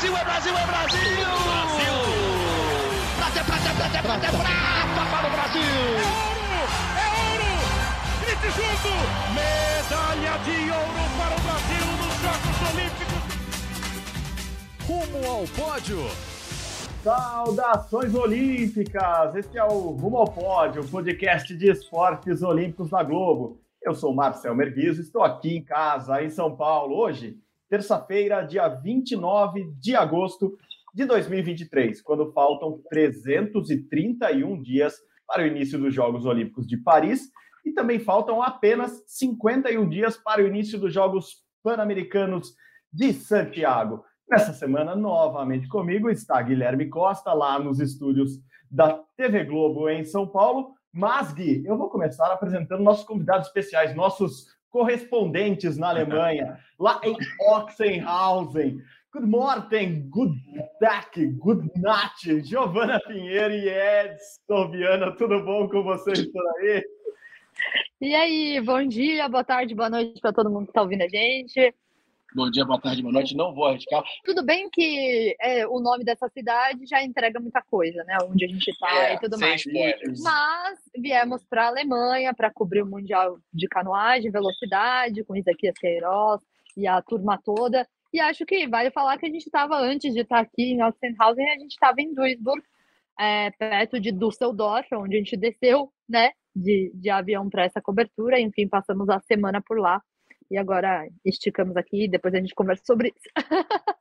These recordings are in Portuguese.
Brasil, é Brasil, é Brasil! Brasil! Prata, prata, prata, prata, prata para o Brasil! É ouro! É ouro! Grite junto! Medalha de ouro para o Brasil nos Jogos Olímpicos! Rumo ao pódio! Saudações olímpicas! Este é o Rumo ao Pódio, podcast de esportes olímpicos da Globo. Eu sou Marcel Merguizo, estou aqui em casa, em São Paulo, hoje, terça-feira, dia 29 de agosto de 2023, quando faltam 331 dias para o início dos Jogos Olímpicos de Paris e também faltam apenas 51 dias para o início dos Jogos Pan-Americanos de Santiago. Nessa semana, novamente comigo está Guilherme Costa, lá nos estúdios da TV Globo em São Paulo. Mas, Gui, eu vou começar apresentando nossos convidados especiais, nossos correspondentes na Alemanha, lá em Oxenhausen. Good morning, good back, good night, Giovana Pinheiro e Edson Viana, tudo bom com vocês por aí? E aí, bom dia, boa tarde, boa noite para todo mundo que está ouvindo a gente. Bom dia, boa tarde, boa noite. Não vou arriscar. Tudo bem que é, o nome dessa cidade já entrega muita coisa, né? Onde a gente está é, e tudo mais. Spoilers. Mas viemos para a Alemanha para cobrir o Mundial de Canoagem, Velocidade, com Isaquias Queiroz e a turma toda. E acho que vale falar que a gente estava, antes de estar tá aqui em Ostenhausen, a gente estava em Duisburg, é, perto de Düsseldorf, onde a gente desceu, né? De, de avião para essa cobertura. Enfim, passamos a semana por lá e agora esticamos aqui depois a gente conversa sobre isso.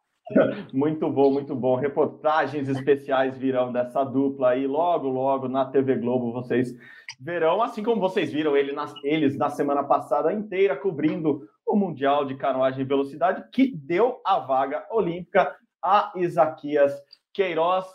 Muito bom, muito bom. Reportagens especiais virão dessa dupla aí logo, logo na TV Globo. Vocês verão, assim como vocês viram ele eles na semana passada inteira cobrindo o Mundial de Canoagem e Velocidade, que deu a vaga olímpica a Isaquias Queiroz,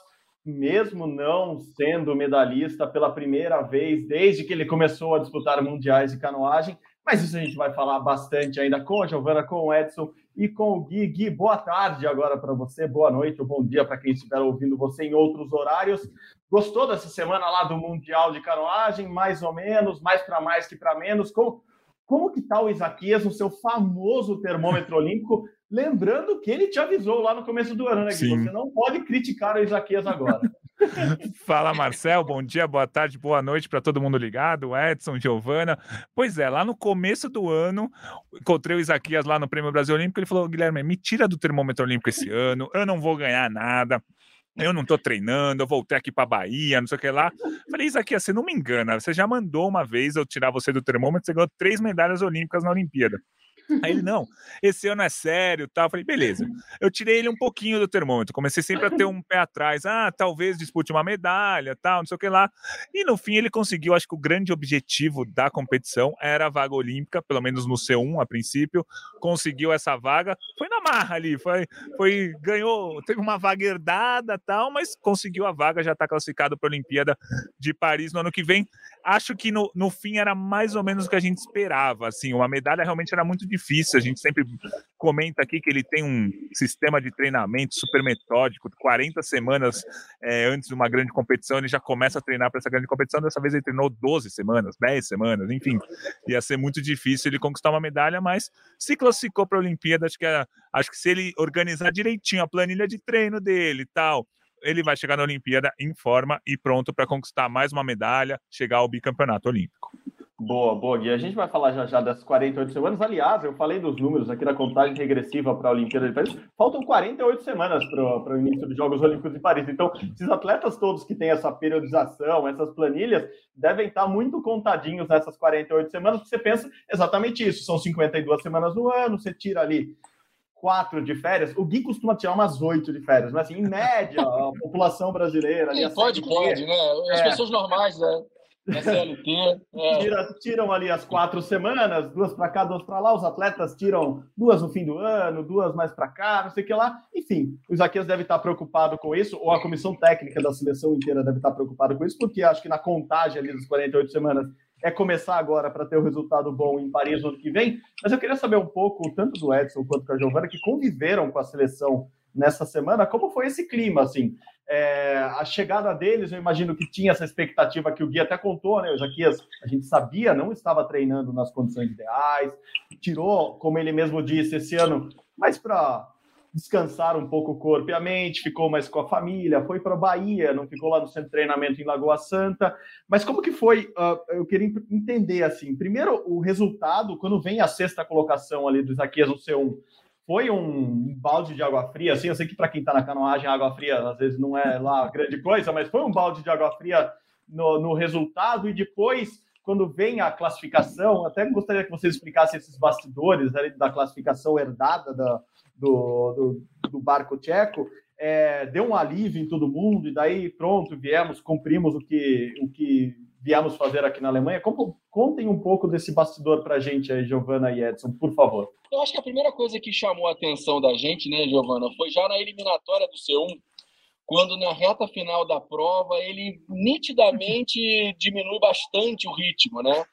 mesmo não sendo medalhista pela primeira vez desde que ele começou a disputar mundiais de canoagem. Mas isso a gente vai falar bastante ainda com a Giovana, com o Edson e com o Gui. Gui, boa tarde agora para você, boa noite ou bom dia para quem estiver ouvindo você em outros horários. Gostou dessa semana lá do Mundial de Canoagem? Mais ou menos, mais para mais que para menos. Como, como que está o Isaquias no seu famoso termômetro olímpico? Lembrando que ele te avisou lá no começo do ano, né? Que você não pode criticar o Isaquias agora. Fala, Marcel. Bom dia, boa tarde, boa noite para todo mundo ligado. Edson, Giovana. Pois é, lá no começo do ano, encontrei o Isaquias lá no Prêmio Brasil Olímpico. Ele falou: Guilherme, me tira do termômetro olímpico esse ano, eu não vou ganhar nada. Eu não tô treinando, eu voltei aqui para Bahia, não sei o que lá. Falei, Isaquias, você não me engana, você já mandou uma vez eu tirar você do termômetro, você ganhou três medalhas olímpicas na Olimpíada. Aí ele, não, esse ano é sério, tal. Eu falei, beleza. Eu tirei ele um pouquinho do termômetro, comecei sempre a ter um pé atrás. Ah, talvez dispute uma medalha, tal, não sei o que lá. E no fim ele conseguiu, acho que o grande objetivo da competição era a vaga olímpica, pelo menos no C1 a princípio. Conseguiu essa vaga, foi na marra ali, foi, foi ganhou, teve uma vaga herdada, tal, mas conseguiu a vaga, já está classificado para a Olimpíada de Paris no ano que vem. Acho que no, no fim era mais ou menos o que a gente esperava, assim, uma medalha realmente era muito difícil. A gente sempre comenta aqui que ele tem um sistema de treinamento super metódico, 40 semanas é, antes de uma grande competição, ele já começa a treinar para essa grande competição. Dessa vez ele treinou 12 semanas, 10 semanas, enfim. Ia ser muito difícil ele conquistar uma medalha, mas se classificou para a Olimpíada. Acho que, é, acho que se ele organizar direitinho a planilha de treino dele e tal, ele vai chegar na Olimpíada em forma e pronto para conquistar mais uma medalha, chegar ao bicampeonato olímpico. Boa, boa, Gui. A gente vai falar já já das 48 semanas. Aliás, eu falei dos números aqui da contagem regressiva para a Olimpíada de Paris. Faltam 48 semanas para o início dos Jogos Olímpicos de Paris. Então, esses atletas todos que têm essa periodização, essas planilhas, devem estar muito contadinhos nessas 48 semanas, porque você pensa exatamente isso. São 52 semanas no ano, você tira ali quatro de férias. O Gui costuma tirar umas oito de férias, mas assim, em média, a população brasileira. Ali, pode, pode, né? As é. pessoas normais, né? SLT. É. Tira, tiram ali as quatro semanas, duas para cá, duas para lá. Os atletas tiram duas no fim do ano, duas mais para cá, não sei o que lá. Enfim, o Isaquias deve estar preocupado com isso, ou a comissão técnica da seleção inteira deve estar preocupada com isso, porque acho que na contagem ali das 48 semanas é começar agora para ter o um resultado bom em Paris no ano que vem. Mas eu queria saber um pouco, tanto do Edson quanto da Giovana, que conviveram com a seleção nessa semana, como foi esse clima, assim? É, a chegada deles, eu imagino que tinha essa expectativa que o Gui até contou, né? O Jaquias, a gente sabia, não estava treinando nas condições ideais, tirou, como ele mesmo disse, esse ano, mais para descansar um pouco o corpo e a mente, ficou mais com a família, foi para Bahia, não ficou lá no centro de treinamento em Lagoa Santa. Mas como que foi? Uh, eu queria entender assim. Primeiro, o resultado quando vem a sexta colocação ali do Isaquias no C1 foi um balde de água fria, assim, eu sei que para quem está na canoagem, água fria às vezes não é lá grande coisa, mas foi um balde de água fria no, no resultado, e depois, quando vem a classificação, até gostaria que você explicasse esses bastidores ali da classificação herdada da, do, do, do barco tcheco, é, deu um alívio em todo mundo, e daí pronto, viemos, cumprimos o que, o que viemos fazer aqui na Alemanha. Como, contem um pouco desse bastidor para a gente aí, Giovana e Edson, por favor. Eu acho que a primeira coisa que chamou a atenção da gente, né, Giovana, foi já na eliminatória do C1, quando na reta final da prova ele nitidamente diminui bastante o ritmo, né?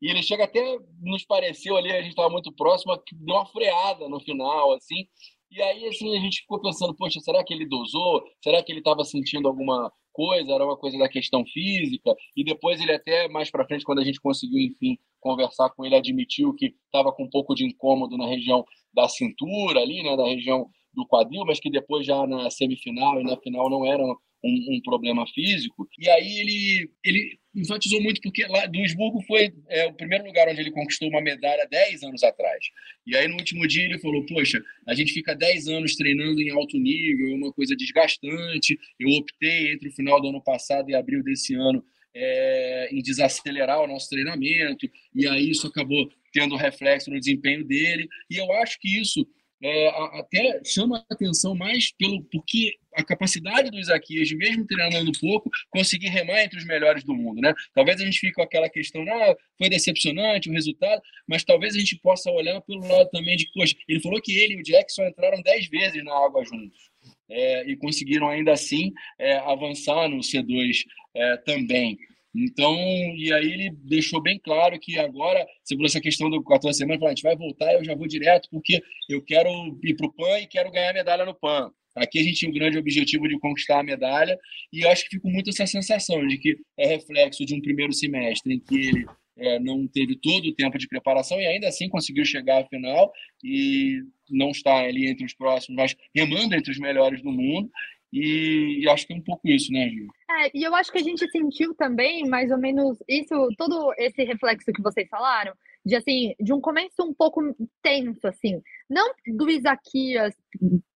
E ele chega até, nos pareceu ali, a gente estava muito próximo, deu uma freada no final, assim. E aí, assim, a gente ficou pensando, poxa, será que ele dosou? Será que ele estava sentindo alguma coisa? Era uma coisa da questão física? E depois ele até, mais para frente, quando a gente conseguiu, enfim, conversar com ele, admitiu que estava com um pouco de incômodo na região da cintura ali, né, da região do quadril, mas que depois já na semifinal e na final não era um, um problema físico. E aí ele, ele enfatizou muito porque lá Duisburgo foi é, o primeiro lugar onde ele conquistou uma medalha 10 anos atrás. E aí no último dia ele falou: "Poxa, a gente fica 10 anos treinando em alto nível, é uma coisa desgastante. Eu optei entre o final do ano passado e abril desse ano é, em desacelerar o nosso treinamento, e aí isso acabou tendo reflexo no desempenho dele. E eu acho que isso é, até chama a atenção mais pelo porque a capacidade do Isaquias, mesmo treinando pouco, conseguir remar entre os melhores do mundo, né? Talvez a gente fique com aquela questão, ah, foi decepcionante o resultado, mas talvez a gente possa olhar pelo lado também de, poxa, ele falou que ele e o Jackson entraram dez vezes na água juntos. É, e conseguiram ainda assim é, avançar no C2 é, também. Então, e aí ele deixou bem claro que agora, falou essa questão do 14 semanas, a gente vai voltar, eu já vou direto, porque eu quero ir para o PAN e quero ganhar medalha no PAN. Aqui a gente tinha um grande objetivo de conquistar a medalha, e eu acho que ficou muito essa sensação de que é reflexo de um primeiro semestre em que ele é, não teve todo o tempo de preparação e ainda assim conseguiu chegar à final e não está ali entre os próximos, mas remando entre os melhores do mundo. E, e, acho que é um pouco isso, né, Gil? É, e eu acho que a gente sentiu também, mais ou menos, isso, todo esse reflexo que vocês falaram, de assim, de um começo um pouco tenso, assim. Não do Isaquias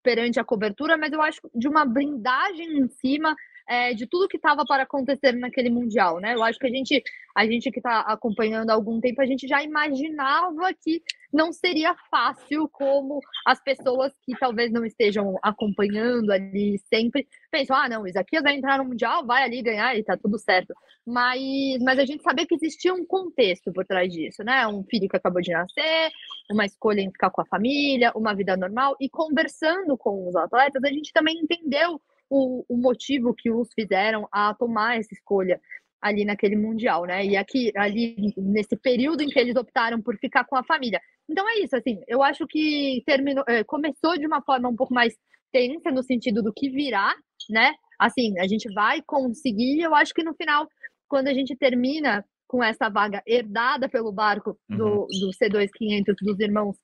perante a cobertura, mas eu acho de uma blindagem em cima é, de tudo que estava para acontecer naquele mundial, né? Eu acho que a gente, a gente que está acompanhando há algum tempo, a gente já imaginava que não seria fácil como as pessoas que talvez não estejam acompanhando ali sempre pensam, ah, não, Isaquias vai entrar no mundial, vai ali ganhar e tá tudo certo. Mas, mas a gente sabia que existia um contexto por trás disso, né? Um filho que acabou de nascer, uma escolha em ficar com a família, uma vida normal e conversando com os atletas, a gente também entendeu o, o motivo que os fizeram a tomar essa escolha ali naquele mundial, né? E aqui ali nesse período em que eles optaram por ficar com a família. Então é isso, assim. Eu acho que terminou, é, começou de uma forma um pouco mais tensa no sentido do que virá, né? Assim, a gente vai conseguir. Eu acho que no final, quando a gente termina com essa vaga herdada pelo barco do, uhum. do C2500 dos irmãos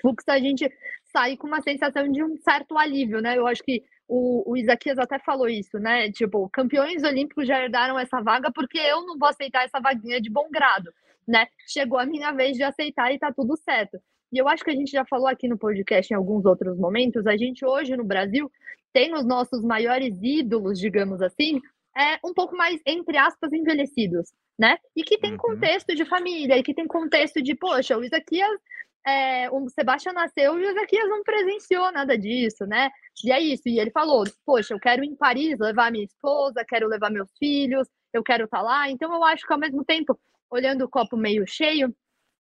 Fux, a gente sai com uma sensação de um certo alívio, né? Eu acho que o, o Isaquias até falou isso, né? Tipo, campeões olímpicos já herdaram essa vaga porque eu não vou aceitar essa vaguinha de bom grado, né? Chegou a minha vez de aceitar e tá tudo certo. E eu acho que a gente já falou aqui no podcast em alguns outros momentos, a gente hoje no Brasil tem os nossos maiores ídolos, digamos assim, é um pouco mais, entre aspas, envelhecidos, né? E que tem uhum. contexto de família, e que tem contexto de, poxa, o Isaquias é, o Sebastião nasceu e o Ezequias não presenciou nada disso, né? E é isso. E ele falou: Poxa, eu quero ir em Paris levar minha esposa, quero levar meus filhos, eu quero estar tá lá. Então, eu acho que ao mesmo tempo, olhando o copo meio cheio,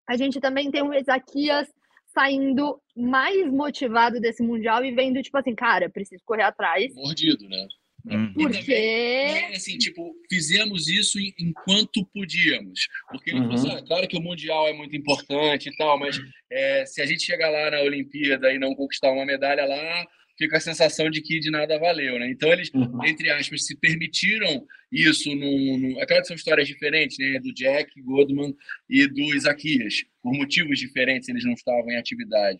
a gente também tem o Ezequias saindo mais motivado desse Mundial e vendo, tipo assim, cara, preciso correr atrás. Mordido, né? Uhum. Porque. assim, tipo, fizemos isso enquanto podíamos. Porque ele uhum. falou assim, ah, claro que o Mundial é muito importante e tal, mas é, se a gente chegar lá na Olimpíada e não conquistar uma medalha lá, fica a sensação de que de nada valeu, né? Então eles, uhum. entre aspas, se permitiram isso num, num... É claro que são histórias diferentes, né? Do Jack Goodman e do Isaquias. Por motivos diferentes eles não estavam em atividade.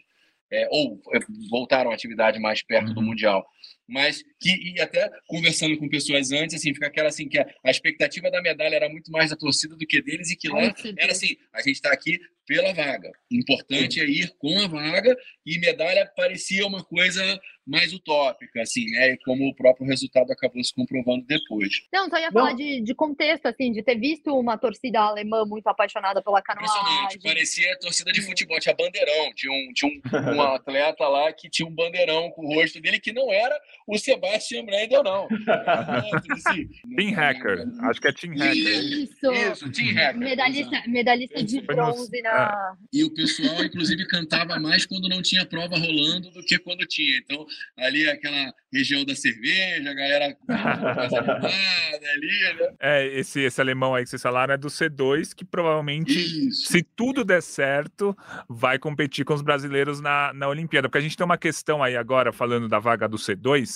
é, ou é, voltaram à atividade mais perto do Uhum. Mundial. Mas que, e até conversando com pessoas antes, assim, fica aquela assim, que a, a expectativa da medalha era muito mais da torcida do que deles, e que lá era assim, a gente está aqui pela vaga. O importante é ir com a vaga, e medalha parecia uma coisa mais utópica, assim, né? E como o próprio resultado acabou se comprovando depois. Não, só ia Não. falar de, de contexto, assim, de ter visto uma torcida alemã muito apaixonada pela Impressionante, canoagem. parecia torcida de futebol, tinha bandeirão, tinha um, tinha um, um atleta lá que tinha um bandeirão com o rosto dele que não era o Sebastian Brandel, não. Assim. Team Hacker. Acho que é Team Hacker. Isso. Isso, Team Hacker. Medalhista, medalhista de bronze na. E o pessoal, inclusive, cantava mais quando não tinha prova rolando do que quando tinha. Então, ali aquela região da cerveja, a galera ali, né? É, esse, esse alemão aí que vocês falaram é do C2, que provavelmente, Isso. se tudo der certo, vai competir com os brasileiros na, na Olimpíada. Porque a gente tem uma questão aí agora, falando da vaga do C2,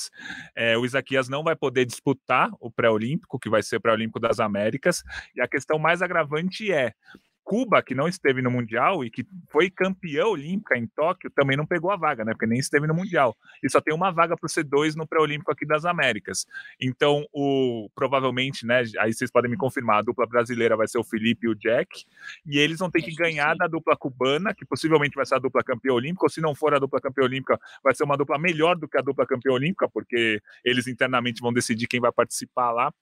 é, o Isaquias não vai poder disputar o pré-olímpico, que vai ser o pré-olímpico das Américas, e a questão mais agravante é. Cuba, que não esteve no Mundial e que foi campeã olímpica em Tóquio, também não pegou a vaga, né? Porque nem esteve no Mundial. E só tem uma vaga para o C2 no pré-olímpico aqui das Américas. Então, o provavelmente, né? Aí vocês podem me confirmar, a dupla brasileira vai ser o Felipe e o Jack, e eles vão ter que ganhar da dupla cubana, que possivelmente vai ser a dupla campeã olímpica, ou se não for a dupla campeã olímpica, vai ser uma dupla melhor do que a dupla campeã olímpica, porque eles internamente vão decidir quem vai participar lá,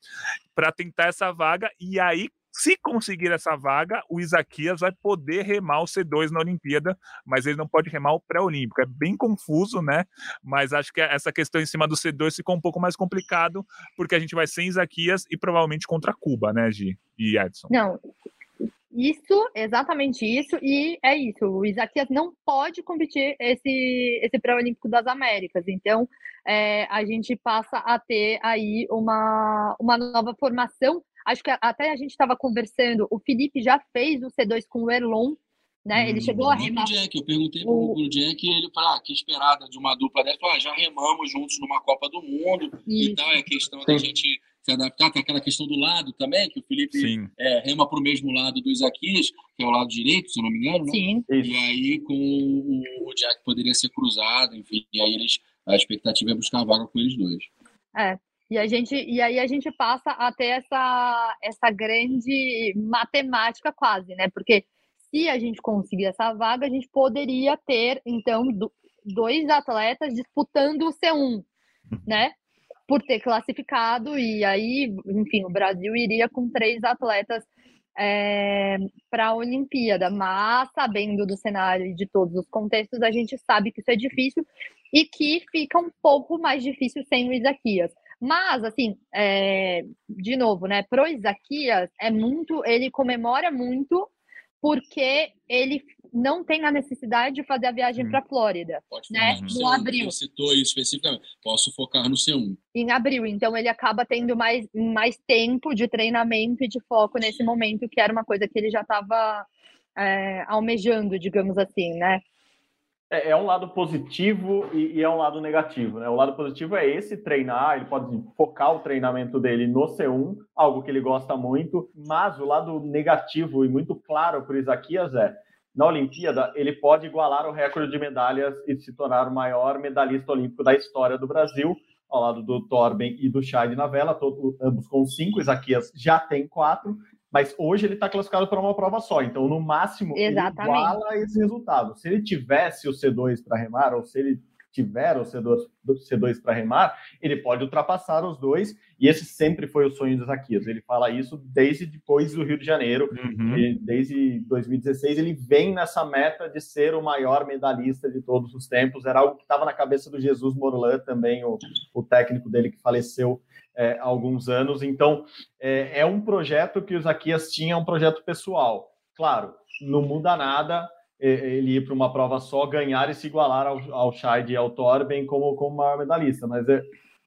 para tentar essa vaga, e aí. Se conseguir essa vaga, o Isaquias vai poder remar o C2 na Olimpíada, mas ele não pode remar o pré-olímpico. É bem confuso, né? Mas acho que essa questão em cima do C2 ficou um pouco mais complicado, porque a gente vai sem Isaquias e provavelmente contra Cuba, né, Gi e Edson? Não. Isso, exatamente isso, e é isso. O Isaquias não pode competir esse, esse pré-olímpico das Américas. Então, é, a gente passa a ter aí uma, uma nova formação. Acho que até a gente estava conversando, o Felipe já fez o C2 com o Erlon, né? Ele Hum, chegou a O remar. Jack, eu perguntei O- pro Jack e ele falou: ah, que esperada de uma dupla dessa. Ah, já remamos juntos numa Copa do Mundo e Isso. tal. É questão da Sim. gente se adaptar. Tem aquela questão do lado também, que o Felipe é, rema pro mesmo lado do Isaquias, que é o lado direito, se eu não me engano, né? Sim. E aí com o, o Jack poderia ser cruzado, enfim. E aí eles, a expectativa é buscar a vaga com eles dois. E, a gente, e aí a gente passa a ter essa, essa grande matemática quase, né? Porque se a gente conseguir essa vaga, a gente poderia ter, então, do- dois atletas disputando o C1, né? Por ter classificado, e aí, enfim, o Brasil iria com três atletas para a Olimpíada, mas sabendo do cenário e de todos os contextos, a gente sabe que isso é difícil e que fica um pouco mais difícil sem o Isaquias. Mas, assim, é, de novo, né? Pro Isaquias é muito, ele comemora muito porque ele não tem a necessidade de fazer a viagem Hum. para Flórida Pode Né? no No C1. abril. Você citou isso especificamente. Posso focar no C1. em abril. Então ele acaba tendo mais, mais tempo de treinamento e de foco nesse momento, que era uma coisa que ele já estava almejando, digamos assim, né? É, é um lado positivo e, e é um lado negativo, né? O lado positivo é esse treinar, ele pode focar o treinamento dele no C1, algo que ele gosta muito, mas o lado negativo e muito claro para o Isaquias é na Olimpíada, ele pode igualar o recorde de medalhas e se tornar o maior medalhista olímpico da história do Brasil, ao lado do Torben e do Chay na vela, ambos com cinco, Isaquias já tem quatro, mas hoje ele está classificado para uma prova só, então no máximo Exatamente. ele iguala esse resultado. Se ele tivesse o C2 para remar, ou se ele tiver o C2, C2 para remar, ele pode ultrapassar os dois, e esse sempre foi o sonho do Isaquias. Ele fala isso desde depois do Rio de Janeiro, Uhum. ele- desde 2016, ele vem nessa meta de ser o maior medalhista de todos os tempos. Era algo que estava na cabeça do Jesus Morlan também, o, o técnico dele que faleceu é, há alguns anos. Então, é, é um projeto que o Zaquias tinha, um projeto pessoal. Claro, não muda nada é, ele ir para uma prova só, ganhar e se igualar ao, ao Scheid e ao Torben como, como maior medalhista, mas é,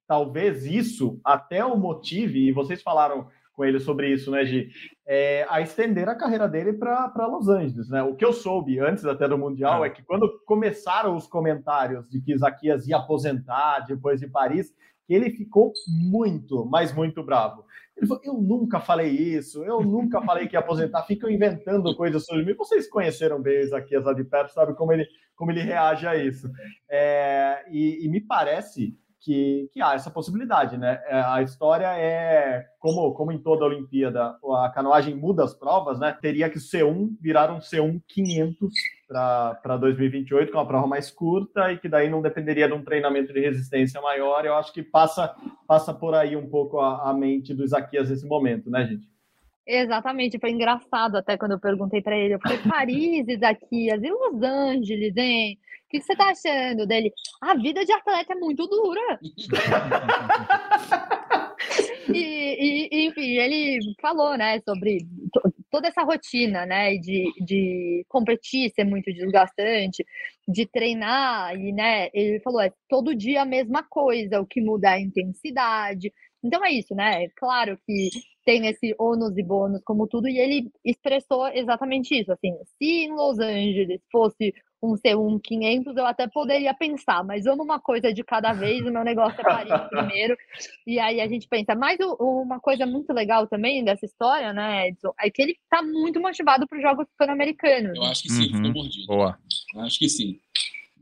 talvez isso até o motive, e vocês falaram com ele sobre isso, né, Gi? É, a estender a carreira dele para Los Angeles, né? O que eu soube antes até do Mundial Ah. é que quando começaram os comentários de que Isaquias ia aposentar depois de Paris, ele ficou muito, mas muito bravo. Ele falou, eu nunca falei isso, eu nunca falei que ia aposentar, ficam inventando coisas sobre mim. Vocês conheceram bem o Isaquias lá de perto, sabe como ele, como ele reage a isso. É, e, e me parece que, que há essa possibilidade, né? É, a história é, como, como em toda a Olimpíada, a canoagem muda as provas, né? Teria que o C1 virar um C1 500 para 2028, com uma prova mais curta e que daí não dependeria de um treinamento de resistência maior. Eu acho que passa, passa por aí um pouco a, a mente do Isaquias nesse momento, né, gente? Exatamente, foi engraçado até quando eu perguntei para ele. Eu falei, Paris, Isaquias, e Los Angeles, hein? O que você tá achando dele? A vida de atleta é muito dura. e, e, enfim, ele falou, né, sobre toda essa rotina, né, de, de competir ser muito desgastante, de treinar, e, né, ele falou, é todo dia a mesma coisa, o que muda é a intensidade. Então é isso, né? Claro que tem esse ônus e bônus como tudo, e ele expressou exatamente isso, assim, se em Los Angeles fosse um C1 500, eu até poderia pensar, mas vamos uma coisa de cada vez, o meu negócio é Paris primeiro, e aí a gente pensa. Mas o, uma coisa muito legal também dessa história, né, Edson, é que ele tá muito motivado para os Jogos Pan-Americanos. Eu acho que sim, uhum. ficou mordido. Boa. Eu acho que sim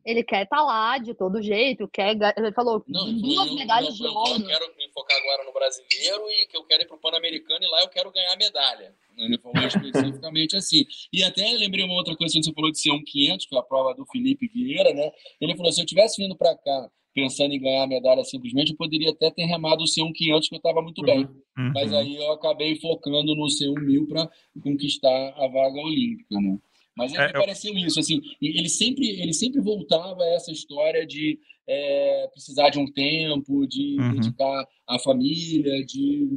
ele quer estar tá lá de todo jeito, quer. Ele falou não, duas medalhas de ouro. Eu quero me focar agora no brasileiro e que eu quero ir para o Pan-Americano e lá eu quero ganhar medalha. Ele falou especificamente assim. E até lembrei uma outra coisa, quando você falou de ser um 500, que é a prova do Felipe Vieira, né? Ele falou: se eu tivesse vindo para cá pensando em ganhar a medalha simplesmente, eu poderia até ter remado o C1 500, que eu estava muito bem. Uhum. Mas aí eu acabei focando no C1 1000 para conquistar a vaga olímpica, né? Mas é, me pareceu isso, assim, ele sempre, ele sempre voltava a essa história de é, precisar de um tempo, de uhum. dedicar à família, de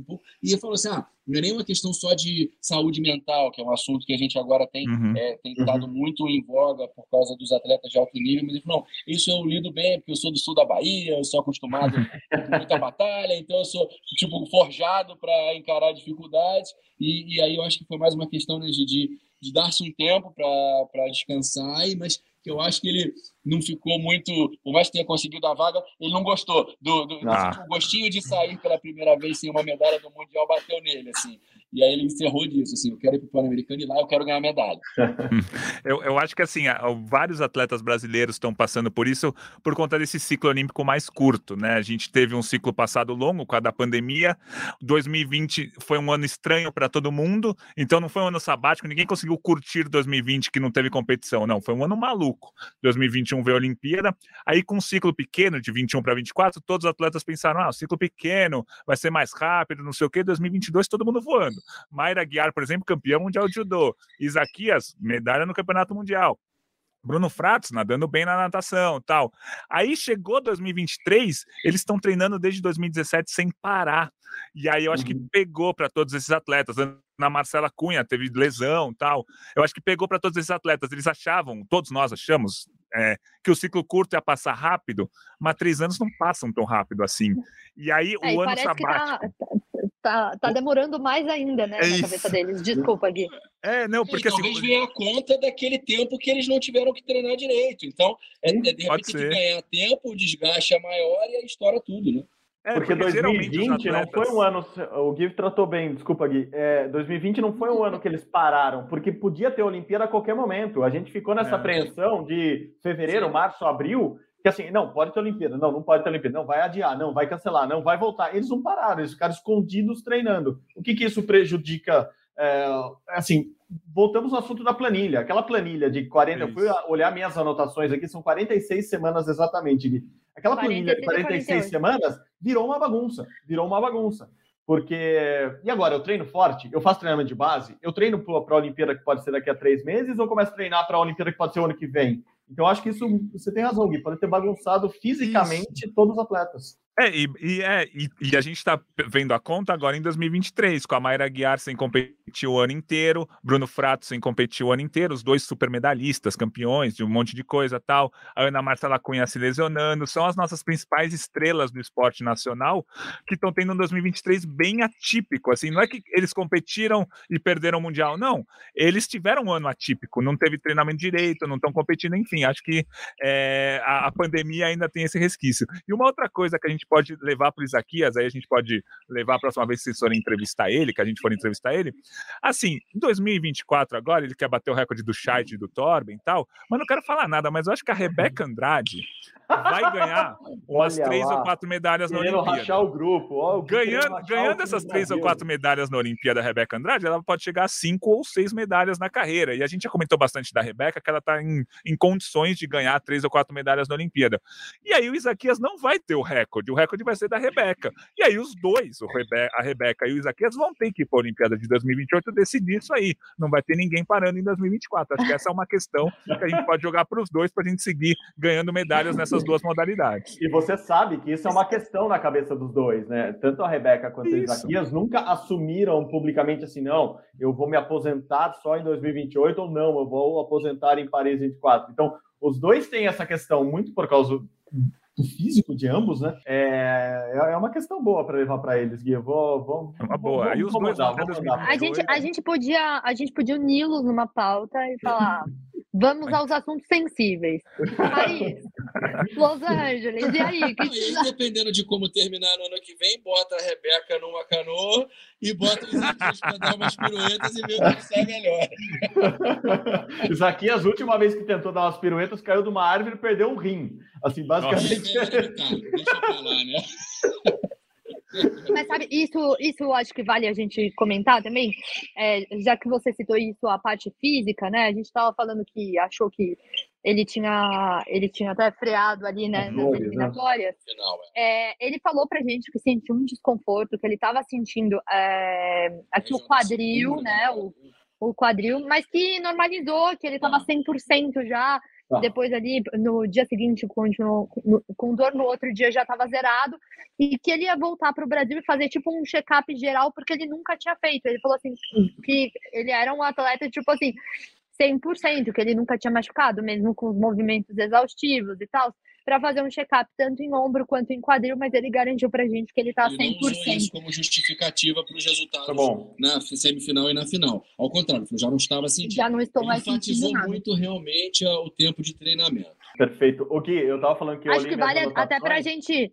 e ele falou assim, ah, não é nem uma questão só de saúde mental, que é um assunto que a gente agora tem uhum. é, tem estado uhum. muito em voga por causa dos atletas de alto nível, mas ele falou, não, isso eu lido bem, porque eu sou do sul da Bahia, eu sou acostumado com muita batalha, então eu sou, tipo, forjado para encarar dificuldades, e, e, aí eu acho que foi mais uma questão né, de, de de dar-se um tempo para descansar, mas que eu acho que ele não ficou muito. Por mais que tenha conseguido a vaga, ele não gostou. Do, do, ah. O gostinho de sair pela primeira vez sem uma medalha do Mundial bateu nele. Assim. E aí ele encerrou disso, assim, eu quero ir para o Pan-Americano e lá eu quero ganhar medalha. eu, eu acho que, assim, vários atletas brasileiros estão passando por isso por conta desse ciclo olímpico mais curto, né? A gente teve um ciclo passado longo com a da pandemia, 2020 foi um ano estranho para todo mundo, então não foi um ano sabático, ninguém conseguiu curtir 2020 que não teve competição, não, foi um ano maluco. 2021 veio a Olimpíada, aí com um ciclo pequeno, de 21 para 24, todos os atletas pensaram, ah, ciclo pequeno, vai ser mais rápido, não sei o quê, 2022 todo mundo voando. Mayra Guiar, por exemplo, campeão mundial de judô. Isaquias, medalha no campeonato mundial. Bruno Fratos nadando bem na natação, tal. Aí chegou 2023, eles estão treinando desde 2017 sem parar. E aí eu acho que uhum. pegou para todos esses atletas. Na Marcela Cunha teve lesão, tal. Eu acho que pegou para todos esses atletas. Eles achavam, todos nós achamos, é, que o ciclo curto ia passar rápido, mas três anos não passam tão rápido assim. E aí é, o ano tá sabático. Tá, tá, tá, demorando mais ainda, né, é na cabeça deles. Desculpa, Gui. É, não, porque assim, talvez venha a conta daquele tempo que eles não tiveram que treinar direito. Então, é, é de repente, tem que ganhar tempo, o desgaste é maior e aí estoura tudo, né? É, porque, porque 2020 atletas... não foi um ano. O Gui tratou bem, desculpa, Gui. É, 2020 não foi um ano que eles pararam, porque podia ter Olimpíada a qualquer momento. A gente ficou nessa é. apreensão de fevereiro, Sim. março, abril, que assim, não, pode ter Olimpíada, não, não pode ter Olimpíada, não, vai adiar, não, vai cancelar, não, vai voltar. Eles não pararam, eles ficaram escondidos treinando. O que, que isso prejudica? É, assim, voltamos ao assunto da planilha. Aquela planilha de 40, eu fui olhar minhas anotações aqui, são 46 semanas exatamente, Gui. Aquela planilha de 46 semanas virou uma bagunça, virou uma bagunça. Porque, e agora, eu treino forte? Eu faço treinamento de base? Eu treino para a Olimpíada que pode ser daqui a três meses ou começo a treinar para a Olimpíada que pode ser o ano que vem? Então, acho que isso, você tem razão, Gui, pode ter bagunçado fisicamente isso. todos os atletas. É, e, e, é, e, e, a gente está vendo a conta agora em 2023, com a Mayra Guiar sem competir o ano inteiro, Bruno Frato sem competir o ano inteiro, os dois super medalhistas, campeões de um monte de coisa tal, a Ana Marcela Cunha se lesionando, são as nossas principais estrelas do esporte nacional que estão tendo um 2023 bem atípico, assim, não é que eles competiram e perderam o Mundial, não, eles tiveram um ano atípico, não teve treinamento direito, não estão competindo, enfim, acho que é, a, a pandemia ainda tem esse resquício. E uma outra coisa que a gente gente pode levar para o Isaquias, aí a gente pode levar a próxima vez que vocês forem entrevistar ele, que a gente for entrevistar ele. Assim, em 2024 agora, ele quer bater o recorde do e do Torben e tal, mas não quero falar nada, mas eu acho que a Rebeca Andrade vai ganhar umas Olha três lá, ou quatro medalhas na Querendo Olimpíada. rachar o grupo. ó, o Ganhando, essas três ou quatro medalhas na Olimpíada, a Rebeca Andrade, ela pode chegar a cinco ou seis medalhas na carreira. E a gente já comentou bastante da Rebeca, que ela está em, em condições de ganhar três ou quatro medalhas na Olimpíada. E aí o Isaquias não vai ter o recorde, o recorde vai ser da Rebeca. E aí os dois, o Rebe a Rebeca e o Isaquias, vão ter que ir para a Olimpíada de 2028 decidir isso aí. Não vai ter ninguém parando em 2024. Acho que essa é uma questão que a gente pode jogar para os dois para a gente seguir ganhando medalhas nessas duas modalidades. E você sabe que isso é uma questão na cabeça dos dois, né? Tanto a Rebeca quanto o Isso. Isaquias nunca assumiram publicamente assim, não, eu vou me aposentar só em 2028 ou não, eu vou aposentar em Paris 24. Então, os dois têm essa questão muito por causa do físico de ambos, né? É, é uma questão boa para levar para eles, Gui. Eu vou, vou, É uma boa. Aí os dois mandar, até mandar. A gente, a gente podia, a gente podia uni-los numa pauta e falar: vamos aos assuntos sensíveis. Paris, Los Angeles, e aí? Que e aí, dependendo de como terminar no ano que vem, bota a Rebeca numa canoa e bota os Isaquias para dar umas piruetas e ver o que sai melhor. Isaquias, a última vez que tentou dar umas piruetas, caiu de uma árvore e perdeu um rim. Assim, basicamente. evitar, deixa pra lá, né? Mas sabe, isso, isso eu acho que vale a gente comentar também, É, já que você citou isso, a parte física, né? A gente estava falando que achou que ele tinha, ele tinha até freado ali, né, As nas né? eliminatórias. É. É, ele falou pra gente que sentiu um desconforto, que ele estava sentindo é, aqui o quadril, né? O, o quadril, mas que normalizou, que ele estava 100% já. Tá. Depois ali, no dia seguinte, continuou com dor, no outro dia já estava zerado. E que ele ia voltar para o Brasil e fazer tipo um check-up geral, porque ele nunca tinha feito. Ele falou assim, que ele era um atleta, tipo assim, 100%, que ele nunca tinha machucado, mesmo com os movimentos exaustivos e tal, para fazer um check-up tanto em ombro quanto em quadril, mas ele garantiu pra gente que ele tá Ele não usou 100%. isso como justificativa para os resultados Tá bom. na semifinal e na final. Ao contrário, eu já não estava sentindo. Já não estou Ele mais sentindo enfatizou nada. muito realmente ah, o tempo de treinamento. Perfeito. O Gui, eu tava falando que eu Acho que vale até pra anotações. gente.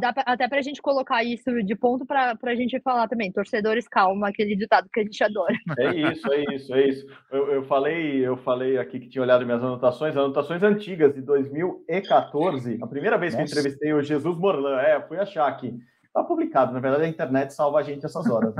Dá pra- Até pra gente colocar isso de ponto pra, pra gente falar também. Torcedores, calma, aquele ditado que a gente adora. É isso, é isso, é isso. Eu, eu falei, eu falei aqui que tinha olhado minhas anotações, anotações antigas de 2014. A primeira vez que eu Nossa. entrevistei o Jesus Morlan, é, fui achar aqui. Tá publicado, na verdade a internet salva a gente essas horas.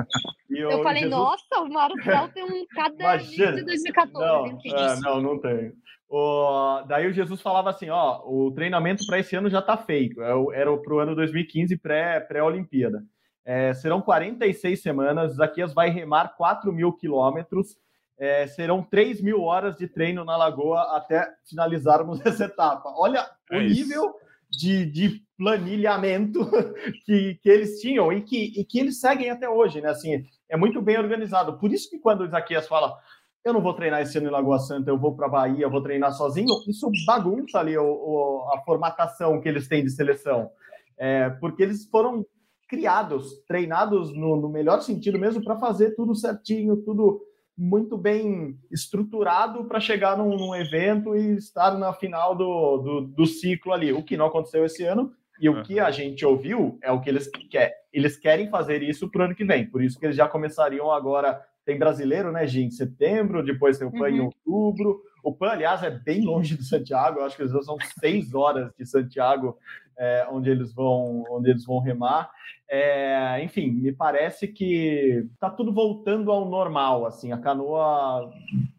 Eu o falei, Jesus- nossa, o Marcel tem um Imagina. de 2014. Não, é, não, não tenho. O- daí o Jesus falava assim, ó, o treinamento para esse ano já está feito. É o- Era para o ano 2015 pré- pré-Olimpíada. É, serão 46 semanas. Zaquias vai remar 4 mil quilômetros. É, serão 3 mil horas de treino na Lagoa até finalizarmos essa etapa. Olha o É isso. nível de, de planilhamento que, que eles tinham e que, e que eles seguem até hoje, né? Assim, é muito bem organizado. Por isso que quando o Isaquias fala eu não vou treinar esse ano em Lagoa Santa, eu vou para Bahia, eu vou treinar sozinho, isso bagunça ali o, o- a formatação que eles têm de seleção. É, porque eles foram criados, treinados no, no melhor sentido mesmo para fazer tudo certinho, tudo muito bem estruturado para chegar num, num evento e estar na final do, do, do ciclo ali. O que não aconteceu esse ano e o que a gente ouviu é o que eles querem. Eles querem fazer isso para o ano que vem. Por isso que eles já começariam agora. Tem brasileiro, né, Gi, em setembro, depois tem o PAN em Uhum. outubro. O PAN, aliás, é bem longe de Santiago. Eu acho que eles são seis horas de Santiago, é, onde eles vão, onde eles vão remar. É, enfim, me parece que tá tudo voltando ao normal. Assim, a canoa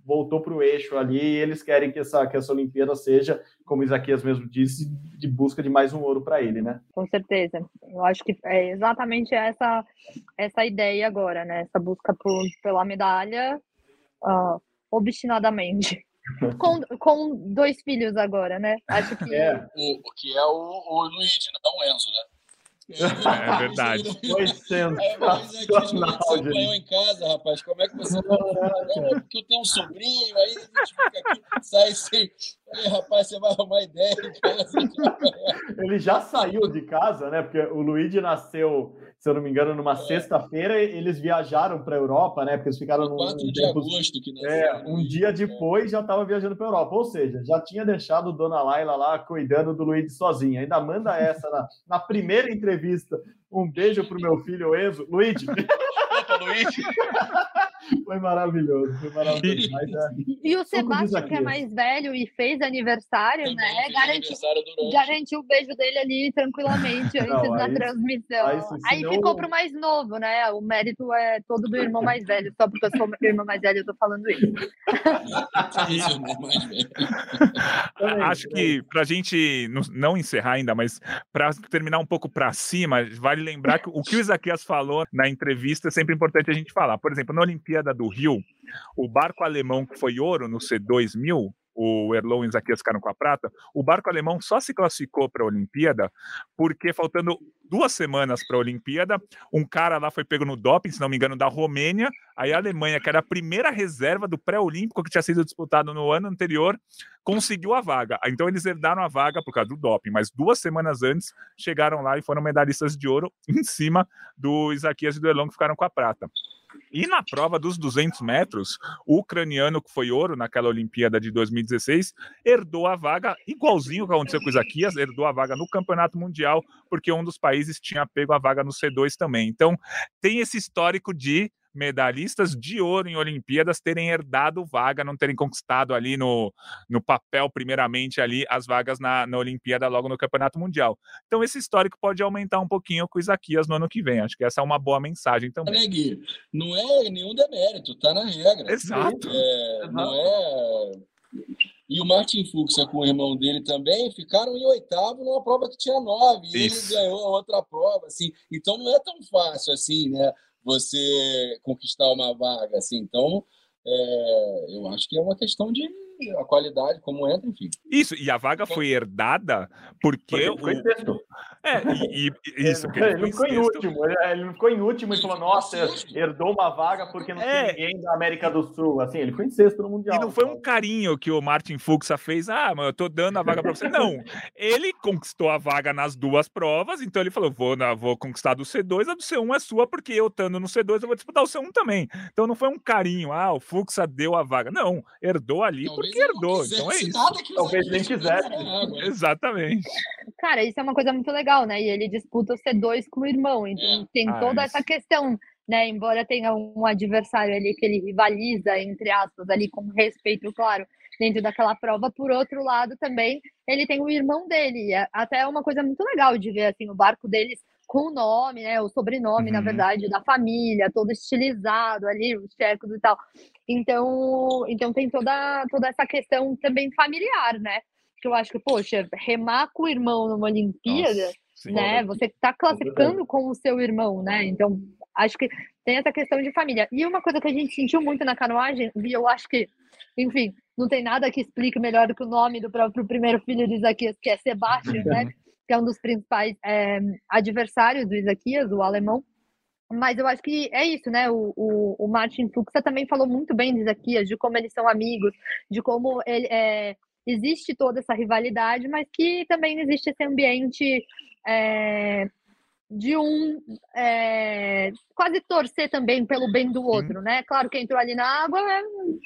voltou para o eixo ali e eles querem que essa, que essa Olimpíada seja, como Isaquias mesmo disse, de busca de mais um ouro para ele, né? Com certeza. Eu acho que é exatamente essa essa ideia agora, né? Essa busca por, pela medalha ah, obstinadamente. Com, com dois filhos agora, né? Acho que É, O, o que é o, o Luigi, não o Enzo, né? É verdade. foi É, é sensacional, você gente. apanhou em casa, rapaz? Como é que você. Não, é porque eu tenho um sobrinho, aí a gente fica aqui, sai sem. Ei, rapaz, você vai arrumar ideia em casa. Ele já saiu de casa, né? Porque o Luigi nasceu, se eu não me engano, numa É. sexta-feira. Eles viajaram para a Europa, né? Porque eles ficaram num, 4 num de tempo- agosto que nasceu. É, um Luiz. dia depois já estava viajando para Europa, ou seja, já tinha deixado Dona Laila lá cuidando do Luigi sozinha. Ainda manda essa na, na primeira entrevista. Um beijo pro meu filho Enzo. Luigi, Opa, Luiz. foi maravilhoso, foi maravilhoso. Mas, é, E o Sebastião, que é mais velho e fez aniversário, Também né? Garantiu, aniversário garantiu o beijo dele ali tranquilamente antes Não, da aí- transmissão. aí Aí, se- senão- ficou pro mais novo, né? O mérito é todo do irmão mais velho. Só porque eu sou irmã mais velha, eu tô falando isso. Irmão velho. Acho que para a gente não, não encerrar ainda, mas para terminar um pouco para cima, vale lembrar que o que o Isaquias falou na entrevista é sempre importante a gente falar. Por exemplo, na Olimpíada do Rio, o barco alemão que foi ouro no C2000, o Erlon e o Isaquias ficaram com a prata, o barco alemão só se classificou para a Olimpíada porque faltando duas semanas para a Olimpíada, um cara lá foi pego no doping, se não me engano, da Romênia, aí a Alemanha, que era a primeira reserva do pré-olímpico que tinha sido disputado no ano anterior, conseguiu a vaga. Então eles herdaram a vaga por causa do doping, mas duas semanas antes chegaram lá e foram medalhistas de ouro em cima do Isaquias e do Elon que ficaram com a prata. E na prova dos 200 metros, o ucraniano que foi ouro naquela Olimpíada de 2016 herdou a vaga, igualzinho o que aconteceu com o Isaquias, herdou a vaga no Campeonato Mundial, porque um dos países tinha pego a vaga no C2 também. Então, tem esse histórico de medalhistas de ouro em Olimpíadas terem herdado vaga, não terem conquistado ali no, no papel, primeiramente, ali as vagas na, na Olimpíada logo no Campeonato Mundial. Então, esse histórico pode aumentar um pouquinho com o Isaquias no ano que vem. Acho que essa é uma boa mensagem também. Não é nenhum demérito, tá na regra. Exato. É, não é. E o Martin Fuchs com o irmão dele também ficaram em oitavo numa prova que tinha nove. E Isso. ele ganhou a outra prova, assim. Então não é tão fácil assim, né? Você conquistar uma vaga, assim. Então, é, eu acho que é uma questão de a qualidade, como entra, enfim. Isso, e a vaga foi herdada porque. Porque ele o- ficou em sexto. É, e, e- isso, que ele, não ficou em sexto. último. Ele, ele não ficou em último e falou, nossa, herdou uma vaga porque não É. tem ninguém da América do Sul. Assim, ele ficou em sexto no Mundial. E não foi um carinho que o Martin Fuxa fez, ah, mas eu tô dando a vaga pra você. Não, ele conquistou a vaga nas duas provas, então ele falou, vou, na- vou conquistar do C2, a do C1 é sua, porque eu estando no C2 eu vou disputar o C1 também. Então não foi um carinho, ah, o Fuxa deu a vaga. Não, herdou ali Talvez porque herdou, quisesse então é isso. Talvez nem quisesse. na água. Exatamente. Cara, isso é uma coisa muito legal, né? E ele disputa o C2 com o irmão. Então É. tem Ah, toda isso. essa questão, né? Embora tenha um adversário ali que ele rivaliza, entre aspas, ali com respeito, claro, dentro daquela prova, por outro lado também ele tem o irmão dele. É até uma coisa muito legal de ver assim, o barco deles com o nome, né? O sobrenome, na Uhum. verdade, da família, todo estilizado ali, os tchecos e tal. Então, então tem toda, toda essa questão também familiar, né? Que eu acho que, poxa, remar com o irmão numa Olimpíada, Nossa, né? Você está classificando com o seu irmão, né? Então, acho que tem essa questão de família. E uma coisa que a gente sentiu muito na canoagem, e eu acho que, enfim, não tem nada que explique melhor do que o nome do próprio primeiro filho de Isaquias, que é Sebastião, né? Que é um dos principais é, adversários do Isaquias, o alemão. Mas eu acho que é isso, né? O, o, o Martin Fuchs também falou muito bem de Isaquias, de como eles são amigos, de como ele, é, existe toda essa rivalidade, mas que também existe esse ambiente é, de um é, quase torcer também pelo bem do outro, né? Claro que entrou ali na água, é,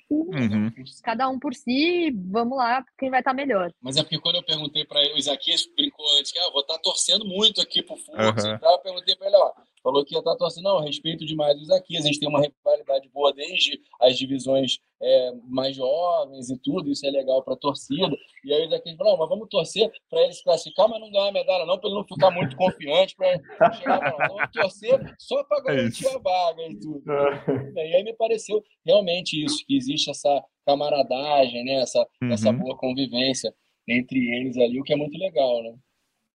Uhum. cada um por si, vamos lá, quem vai estar melhor. Mas é porque quando eu perguntei para ele, o Isaquias brincou antes, que ah, eu vou estar torcendo muito aqui pro Fux e tal. Eu perguntei para ele, ó, falou que ia estar torcendo. Não, respeito demais o Isaquias, a gente tem uma rivalidade boa desde as divisões é, mais jovens e tudo, isso é legal para a torcida. E aí falou, não, mas vamos torcer para ele se classificar, mas não ganhar medalha não, para ele não ficar muito confiante para chegar lá. Vamos torcer só para garantir isso. a vaga e tudo. E aí me pareceu realmente isso, que existe essa camaradagem, né? essa, essa Uhum. boa convivência entre eles ali, o que é muito legal, né?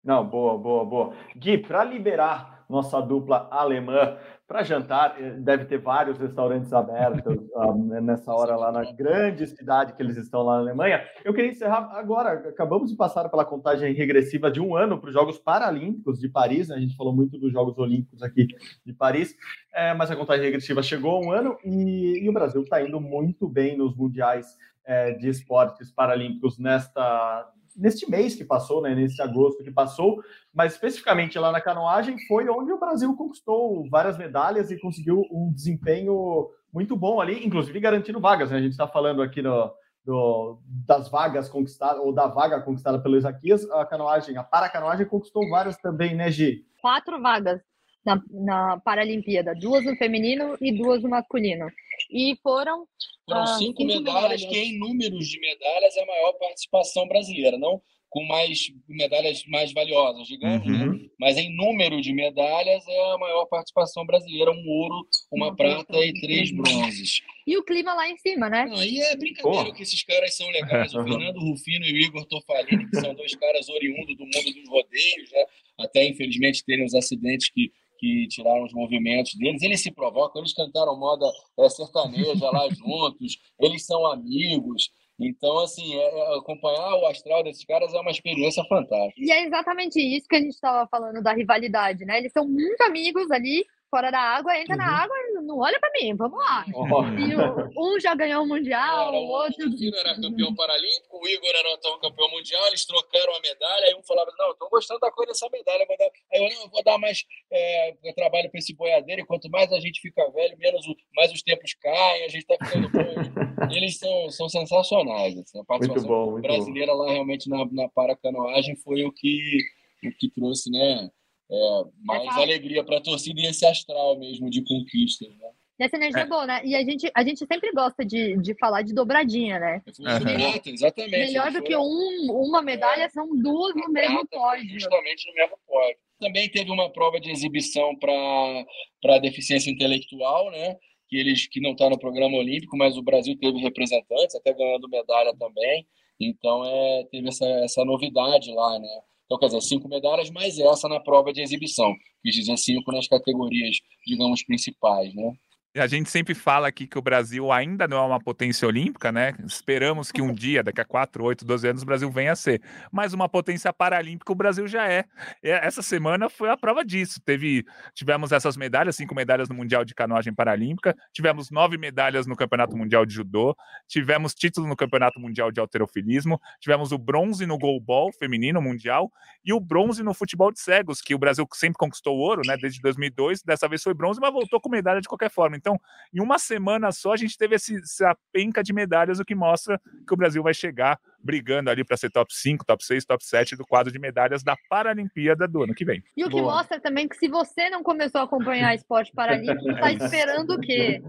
Não, boa, boa, boa. Gui, para liberar nossa dupla alemã para jantar, eh, deve ter vários restaurantes abertos ah, nessa hora lá na grande cidade que eles estão lá na Alemanha. Eu queria encerrar agora. Acabamos de passar pela contagem regressiva de um ano para os Jogos Paralímpicos de Paris. né? A gente falou muito dos Jogos Olímpicos aqui de Paris, eh, mas a contagem regressiva chegou a um ano e, e o Brasil está indo muito bem nos mundiais é, de esportes paralímpicos nesta neste mês que passou, né, nesse agosto que passou, mas especificamente lá na canoagem foi onde o Brasil conquistou várias medalhas e conseguiu um desempenho muito bom ali, inclusive garantindo vagas. Né? A gente está falando aqui no, do, das vagas conquistadas, ou da vaga conquistada pelo Isaquias, a canoagem, a paracanoagem conquistou várias também, né, Gi? Quatro vagas na, na Paralimpíada, duas no feminino e duas no masculino. E foram. Foram ah, cinco, cinco medalhas, medalhas, que em números de medalhas é a maior participação brasileira, não com mais medalhas mais valiosas, digamos, né? uhum. né? Mas em número de medalhas é a maior participação brasileira, um ouro, uma prata e três bronzes. E o clima lá em cima, né? Aí é brincadeira Pô. que esses caras são legais. O Fernando Rufino e o Igor Tofalini, que são dois caras oriundos do mundo dos rodeios, né? Até infelizmente terem os acidentes que que tiraram os movimentos deles. Eles se provocam, eles cantaram moda é, sertaneja lá juntos, eles são amigos. Então, assim, é, é, acompanhar o astral desses caras é uma experiência fantástica. E é exatamente isso que a gente estava falando da rivalidade, né? Eles são muito amigos ali, fora da água, entra uhum. na água e não olha para mim, vamos lá. Oh. E o, um já ganhou o Mundial, era, o outro. O era campeão paralímpico, o Igor era então campeão mundial, eles trocaram a medalha, aí um falava, não, estou gostando da cor dessa medalha, vou dar... aí eu, não, vou dar mais é, trabalho para esse boiadeiro, e quanto mais a gente fica velho, menos o, mais os tempos caem, a gente está ficando bom. eles são, são sensacionais. Assim, a participação muito bom, muito brasileira bom. lá realmente na, na paracanoagem foi o que, o que trouxe, né? É, mais Essa... alegria para a torcida e esse astral mesmo de conquista. Né? Essa energia é. boa, né? E a gente, a gente sempre gosta de, de falar de dobradinha, né? Uhum. exatamente. Melhor do que um, uma medalha, são duas no mesmo pódio. Justamente no mesmo pódio. Também teve uma prova de exibição para deficiência intelectual, né? Que eles que não estão tá no programa olímpico, mas o Brasil teve representantes, até ganhando medalha também. Então é, teve essa, essa novidade lá, né? Então, quer dizer, cinco medalhas, mais essa na prova de exibição. Quis dizer cinco nas categorias, digamos, principais, né? A gente sempre fala aqui que o Brasil ainda não é uma potência olímpica, né? Esperamos que um dia, daqui a 4, 8, 12 anos, o Brasil venha a ser. Mas uma potência paralímpica o Brasil já é. Essa semana foi a prova disso. Teve, tivemos essas medalhas, cinco medalhas no Mundial de Canoagem Paralímpica, tivemos nove medalhas no Campeonato Mundial de Judô, tivemos título no Campeonato Mundial de Alterofilismo, tivemos o bronze no goalball feminino mundial e o bronze no futebol de cegos, que o Brasil sempre conquistou ouro, né? Desde 2002, dessa vez foi bronze, mas voltou com medalha de qualquer forma. Então, em uma semana só, a gente teve esse, essa penca de medalhas, o que mostra que o Brasil vai chegar brigando ali para ser top 5, top 6, top 7 do quadro de medalhas da Paralimpíada do ano que vem. E o que Boa. mostra também que se você não começou a acompanhar esporte paralímpico, está esperando o quê?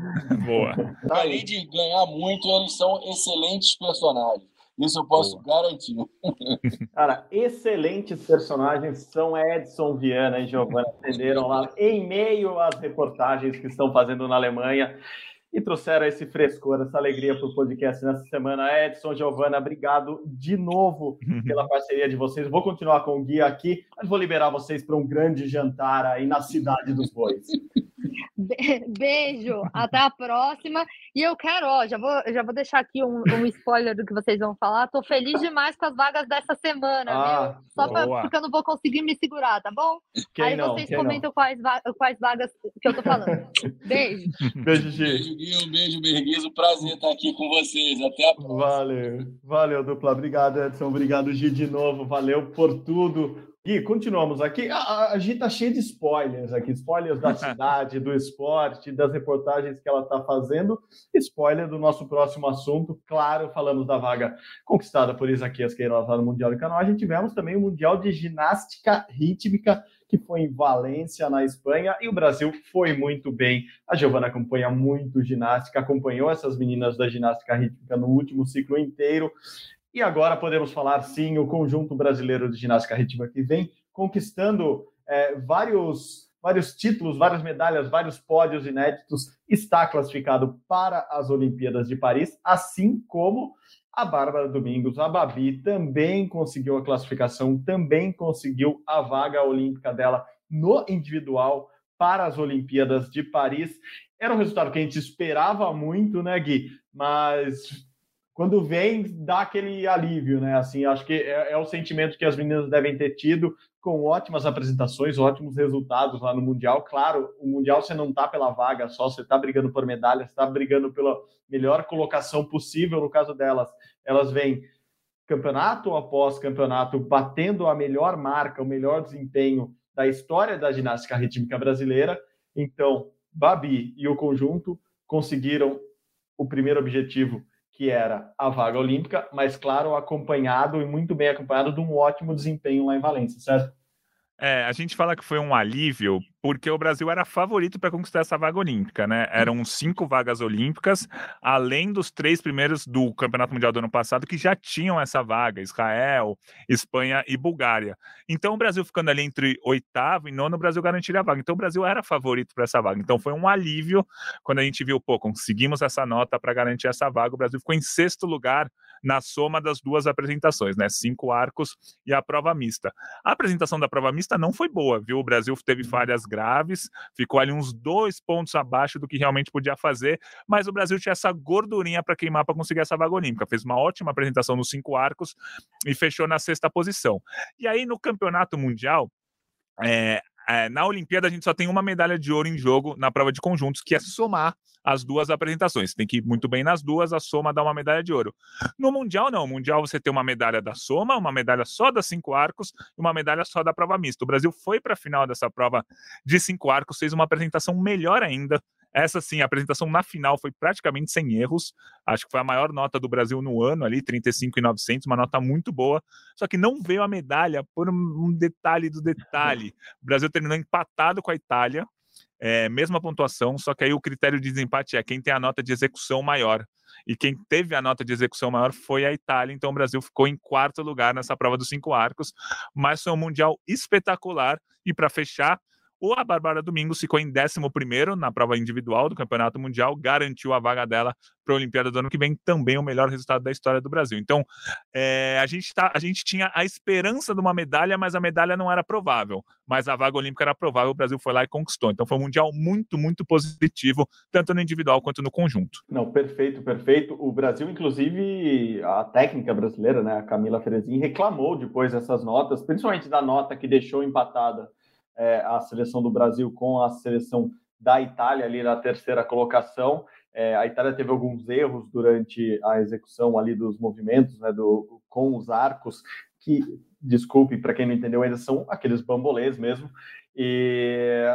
Boa. Além de ganhar muito, eles são excelentes personagens. Isso eu posso Boa. garantir. Cara, excelentes personagens são Edson Viana e Giovanna atenderam lá em meio às reportagens que estão fazendo na Alemanha e trouxeram esse frescor, essa alegria para o podcast nessa semana. Edson, Giovana, obrigado de novo pela parceria de vocês. Vou continuar com o guia aqui, mas vou liberar vocês para um grande jantar aí na Cidade dos Bois. Beijo, até a próxima. E eu quero, ó, já vou, já vou deixar aqui um, um spoiler do que vocês vão falar. Tô feliz demais com as vagas dessa semana, ah, viu? Só pra, porque eu não vou conseguir me segurar, tá bom? Quem Aí não, vocês comentam quais, quais vagas que eu tô falando. Beijo. Beijo, Gi. Beijo, Gui. Um beijo, Berguizo. Prazer estar aqui com vocês. Até a próxima. Valeu. Valeu, dupla. Obrigado, Edson. Obrigado, Gi, de novo. Valeu por tudo. Gui, continuamos aqui. A, a, gente está cheio de spoilers aqui, spoilers da cidade, do esporte, das reportagens que ela está fazendo. Spoiler do nosso próximo assunto, claro, falamos da vaga conquistada por Isaquias Queiroz lá no Mundial de Canoagem. Tivemos também o Mundial de Ginástica Rítmica, que foi em Valência, na Espanha, e o Brasil foi muito bem. A Giovana acompanha muito ginástica, acompanhou essas meninas da ginástica rítmica no último ciclo inteiro. E agora podemos falar sim, o conjunto brasileiro de ginástica rítmica que vem conquistando é, vários, vários títulos, várias medalhas, vários pódios inéditos, está classificado para as Olimpíadas de Paris, assim como a Bárbara Domingos, a Babi, também conseguiu a classificação, também conseguiu a vaga olímpica dela no individual para as Olimpíadas de Paris. Era um resultado que a gente esperava muito, né, Gui? Mas quando vem, dá aquele alívio, né? Assim, acho que é, é, o sentimento que as meninas devem ter tido com ótimas apresentações, ótimos resultados lá no Mundial. Claro, o Mundial você não está pela vaga só, você está brigando por medalha, você está brigando pela melhor colocação possível. No caso delas, elas vêm campeonato após campeonato batendo a melhor marca, o melhor desempenho da história da ginástica rítmica brasileira. Então, Babi e o conjunto conseguiram o primeiro objetivo que era a vaga olímpica, mas claro, acompanhado e muito bem acompanhado de um ótimo desempenho lá em Valência, certo? É, a gente fala que foi um alívio porque o Brasil era favorito para conquistar essa vaga olímpica, né? Eram cinco vagas olímpicas, além dos três primeiros do Campeonato Mundial do ano passado que já tinham essa vaga: Israel, Espanha e Bulgária. Então, o Brasil ficando ali entre oitavo e nono, o Brasil garantiria a vaga. Então, o Brasil era favorito para essa vaga. Então, foi um alívio quando a gente viu, pô, conseguimos essa nota para garantir essa vaga. O Brasil ficou em sexto lugar na soma das duas apresentações, né? Cinco arcos e a prova mista. A apresentação da prova mista não foi boa, viu? O Brasil teve falhas graves, ficou ali uns dois pontos abaixo do que realmente podia fazer, mas o Brasil tinha essa gordurinha para queimar para conseguir essa vaga olímpica. Fez uma ótima apresentação nos cinco arcos e fechou na sexta posição. E aí no campeonato mundial, é, é, na Olimpíada a gente só tem uma medalha de ouro em jogo na prova de conjuntos, que é somar as duas apresentações. Tem que ir muito bem nas duas, a soma dá uma medalha de ouro. No Mundial, não. No Mundial você tem uma medalha da soma, uma medalha só das cinco arcos e uma medalha só da prova mista. O Brasil foi para a final dessa prova de cinco arcos, fez uma apresentação melhor ainda. Essa sim, a apresentação na final foi praticamente sem erros. Acho que foi a maior nota do Brasil no ano ali, 35,900, uma nota muito boa. Só que não veio a medalha por um detalhe do detalhe. O Brasil terminou empatado com a Itália, é, mesma pontuação, só que aí o critério de desempate é quem tem a nota de execução maior. E quem teve a nota de execução maior foi a Itália, então o Brasil ficou em quarto lugar nessa prova dos cinco arcos, mas foi um mundial espetacular. E para fechar, o a Bárbara Domingos ficou em 11 na prova individual do Campeonato Mundial, garantiu a vaga dela para a Olimpíada do ano que vem, também o melhor resultado da história do Brasil. Então, é, a, gente tá, a gente tinha a esperança de uma medalha, mas a medalha não era provável. Mas a vaga olímpica era provável, o Brasil foi lá e conquistou. Então, foi um Mundial muito, muito positivo, tanto no individual quanto no conjunto. Não, perfeito, perfeito. O Brasil, inclusive, a técnica brasileira, né, a Camila Ferezin, reclamou depois dessas notas, principalmente da nota que deixou empatada é, a seleção do Brasil com a seleção da Itália ali na terceira colocação. É, a Itália teve alguns erros durante a execução ali dos movimentos, né, do, com os arcos, que, desculpe para quem não entendeu ainda, são aqueles bambolês mesmo. E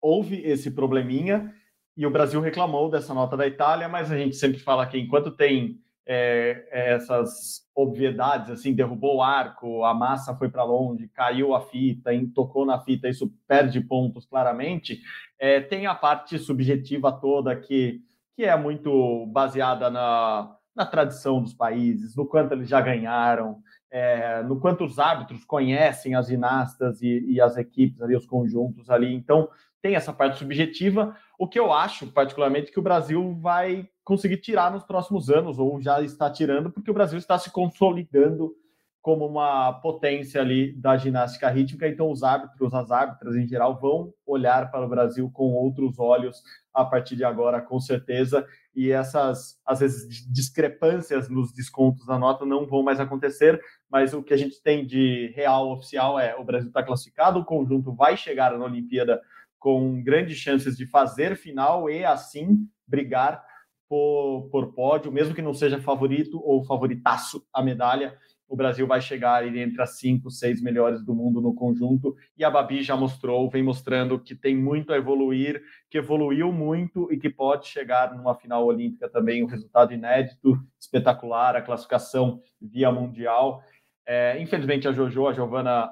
houve esse probleminha e o Brasil reclamou dessa nota da Itália, mas a gente sempre fala que enquanto tem é, é, essas obviedades, assim, derrubou o arco, a massa foi para longe, caiu a fita, tocou na fita, isso perde pontos claramente. É, tem a parte subjetiva toda que, que é muito baseada na, na tradição dos países, no quanto eles já ganharam, é, no quanto os árbitros conhecem as ginastas e, e as equipes ali, os conjuntos ali. Então, tem essa parte subjetiva. O que eu acho, particularmente, que o Brasil vai conseguir tirar nos próximos anos, ou já está tirando, porque o Brasil está se consolidando como uma potência ali da ginástica rítmica, então os árbitros, as árbitras em geral, vão olhar para o Brasil com outros olhos a partir de agora, com certeza, e essas, às vezes, discrepâncias nos descontos da nota não vão mais acontecer, mas o que a gente tem de real oficial é o Brasil está classificado, o conjunto vai chegar na Olimpíada com grandes chances de fazer final e, assim, brigar por, por pódio, mesmo que não seja favorito ou favoritaço a medalha, o Brasil vai chegar entre as cinco, seis melhores do mundo no conjunto. E a Babi já mostrou, vem mostrando que tem muito a evoluir, que evoluiu muito e que pode chegar numa final olímpica também. Um resultado inédito, espetacular, a classificação via mundial. É, infelizmente, a Jojo, a Giovana,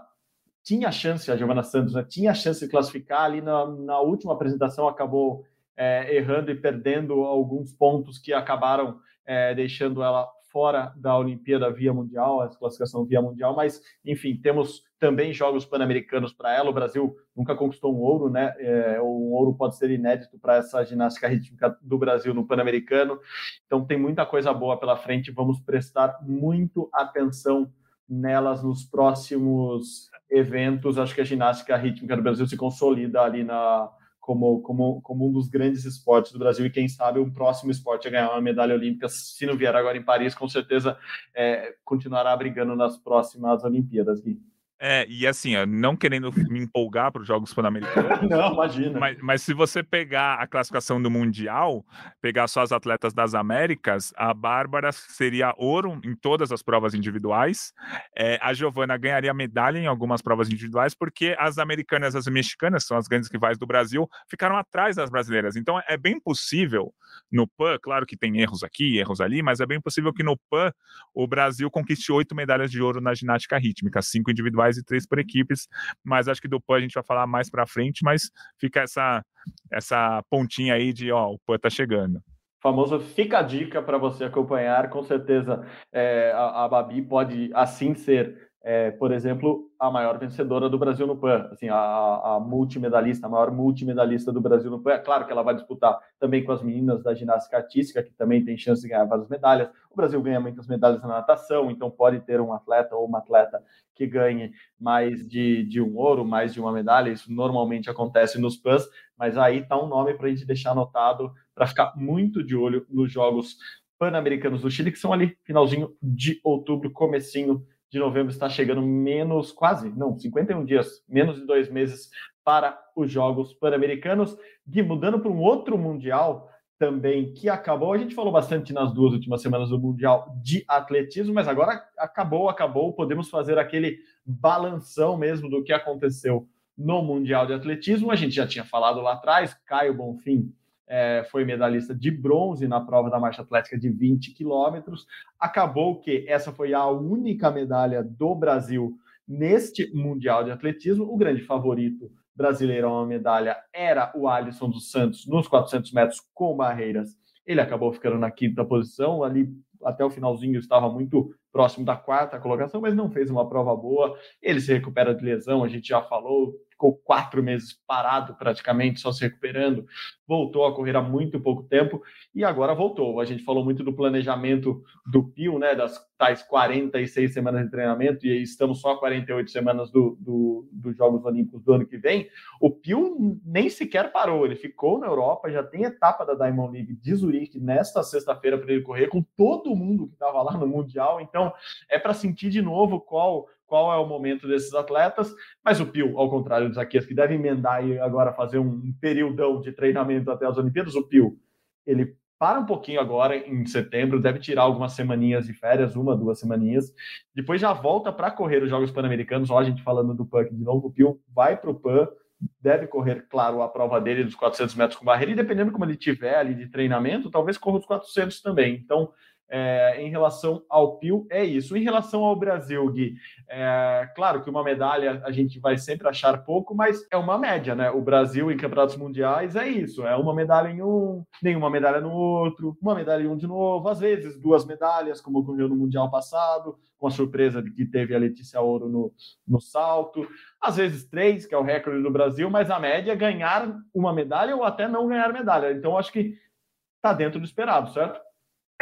tinha chance, a Giovana Santos né, tinha chance de classificar ali na, na última apresentação, acabou é, errando e perdendo alguns pontos que acabaram é, deixando ela fora da Olimpíada via mundial, a classificação via mundial, mas enfim, temos também jogos pan-americanos para ela. O Brasil nunca conquistou um ouro, né? É, um ouro pode ser inédito para essa ginástica rítmica do Brasil no pan-americano. Então tem muita coisa boa pela frente. Vamos prestar muito atenção nelas nos próximos eventos. Acho que a ginástica rítmica do Brasil se consolida ali na como, como, como um dos grandes esportes do Brasil e quem sabe um próximo esporte a ganhar uma medalha olímpica, se não vier agora em Paris, com certeza é, continuará brigando nas próximas Olimpíadas, Gui. É, e assim, ó, não querendo me empolgar para os Jogos Pan-Americanos. não, imagina. Mas, mas, se você pegar a classificação do Mundial, pegar só as atletas das Américas, a Bárbara seria ouro em todas as provas individuais. É, a Giovana ganharia medalha em algumas provas individuais, porque as americanas e as mexicanas, são as grandes rivais do Brasil, ficaram atrás das brasileiras. Então é bem possível no PAN, claro que tem erros aqui, erros ali, mas é bem possível que no PAN o Brasil conquiste oito medalhas de ouro na ginástica rítmica, cinco individuais e três por equipes, mas acho que do PAN a gente vai falar mais para frente, mas fica essa, essa pontinha aí de, ó, o PAN tá chegando famoso fica a dica para você acompanhar. Com certeza é, a, a, Babi pode assim ser é, por exemplo, a maior vencedora do Brasil no PAN, assim, a, a, multimedalista, a maior multimedalista do Brasil no PAN. É claro que ela vai disputar também com as meninas da ginástica artística, que também tem chance de ganhar várias medalhas. O Brasil ganha muitas medalhas na natação, então pode ter um atleta ou uma atleta que ganhe mais de, de um ouro, mais de uma medalha. Isso normalmente acontece nos PANs, mas aí está um nome para a gente deixar anotado para ficar muito de olho nos Jogos Pan-Americanos do Chile, que são ali finalzinho de outubro, comecinho de novembro está chegando menos, quase, não, 51 dias, menos de dois meses para os Jogos Pan-Americanos. Gui, mudando para um outro Mundial também que acabou, a gente falou bastante nas duas últimas semanas do Mundial de Atletismo, mas agora acabou, acabou, podemos fazer aquele balanção mesmo do que aconteceu no Mundial de Atletismo. A gente já tinha falado lá atrás, Caio Bonfim é, foi medalhista de bronze na prova da marcha atlética de 20 quilômetros. Acabou que essa foi a única medalha do Brasil neste Mundial de Atletismo. O grande favorito brasileiro a uma medalha era o Alisson dos Santos nos 400 metros com barreiras. Ele acabou ficando na quinta posição, ali até o finalzinho estava muito próximo da quarta colocação, mas não fez uma prova boa. Ele se recupera de lesão, a gente já falou, ficou quatro meses parado praticamente, só se recuperando, voltou a correr há muito pouco tempo e agora voltou. A gente falou muito do planejamento do Pio, né, das tais 46 semanas de treinamento, e estamos só 48 semanas do, do, dos Jogos Olímpicos do ano que vem. O Pio nem sequer parou, ele ficou na Europa, já tem etapa da Diamond League de Zurique nesta sexta-feira para ele correr com todo mundo que estava lá no Mundial, então é para sentir de novo qual qual é o momento desses atletas, mas o Pio, ao contrário dos Zaquias, que deve emendar e agora fazer um período de treinamento até as Olimpíadas, o Pio, ele para um pouquinho agora em setembro, deve tirar algumas semaninhas de férias, uma, duas semaninhas, depois já volta para correr os Jogos Pan-Americanos, ó, a gente falando do PAN de novo, o Pio vai para o PAN, deve correr, claro, a prova dele dos 400 metros com barreira, e dependendo como ele tiver ali de treinamento, talvez corra os 400 também, então é, em relação ao Pio, é isso. Em relação ao Brasil, Gui, é, claro que uma medalha a gente vai sempre achar pouco, mas é uma média, né? O Brasil em campeonatos mundiais é isso: é uma medalha em um, nenhuma medalha no outro, uma medalha em um de novo, às vezes duas medalhas, como ocorreu no Mundial passado, com a surpresa de que teve a Letícia Ouro no, no salto, às vezes três, que é o recorde do Brasil, mas a média é ganhar uma medalha ou até não ganhar medalha. Então, acho que está dentro do esperado, certo?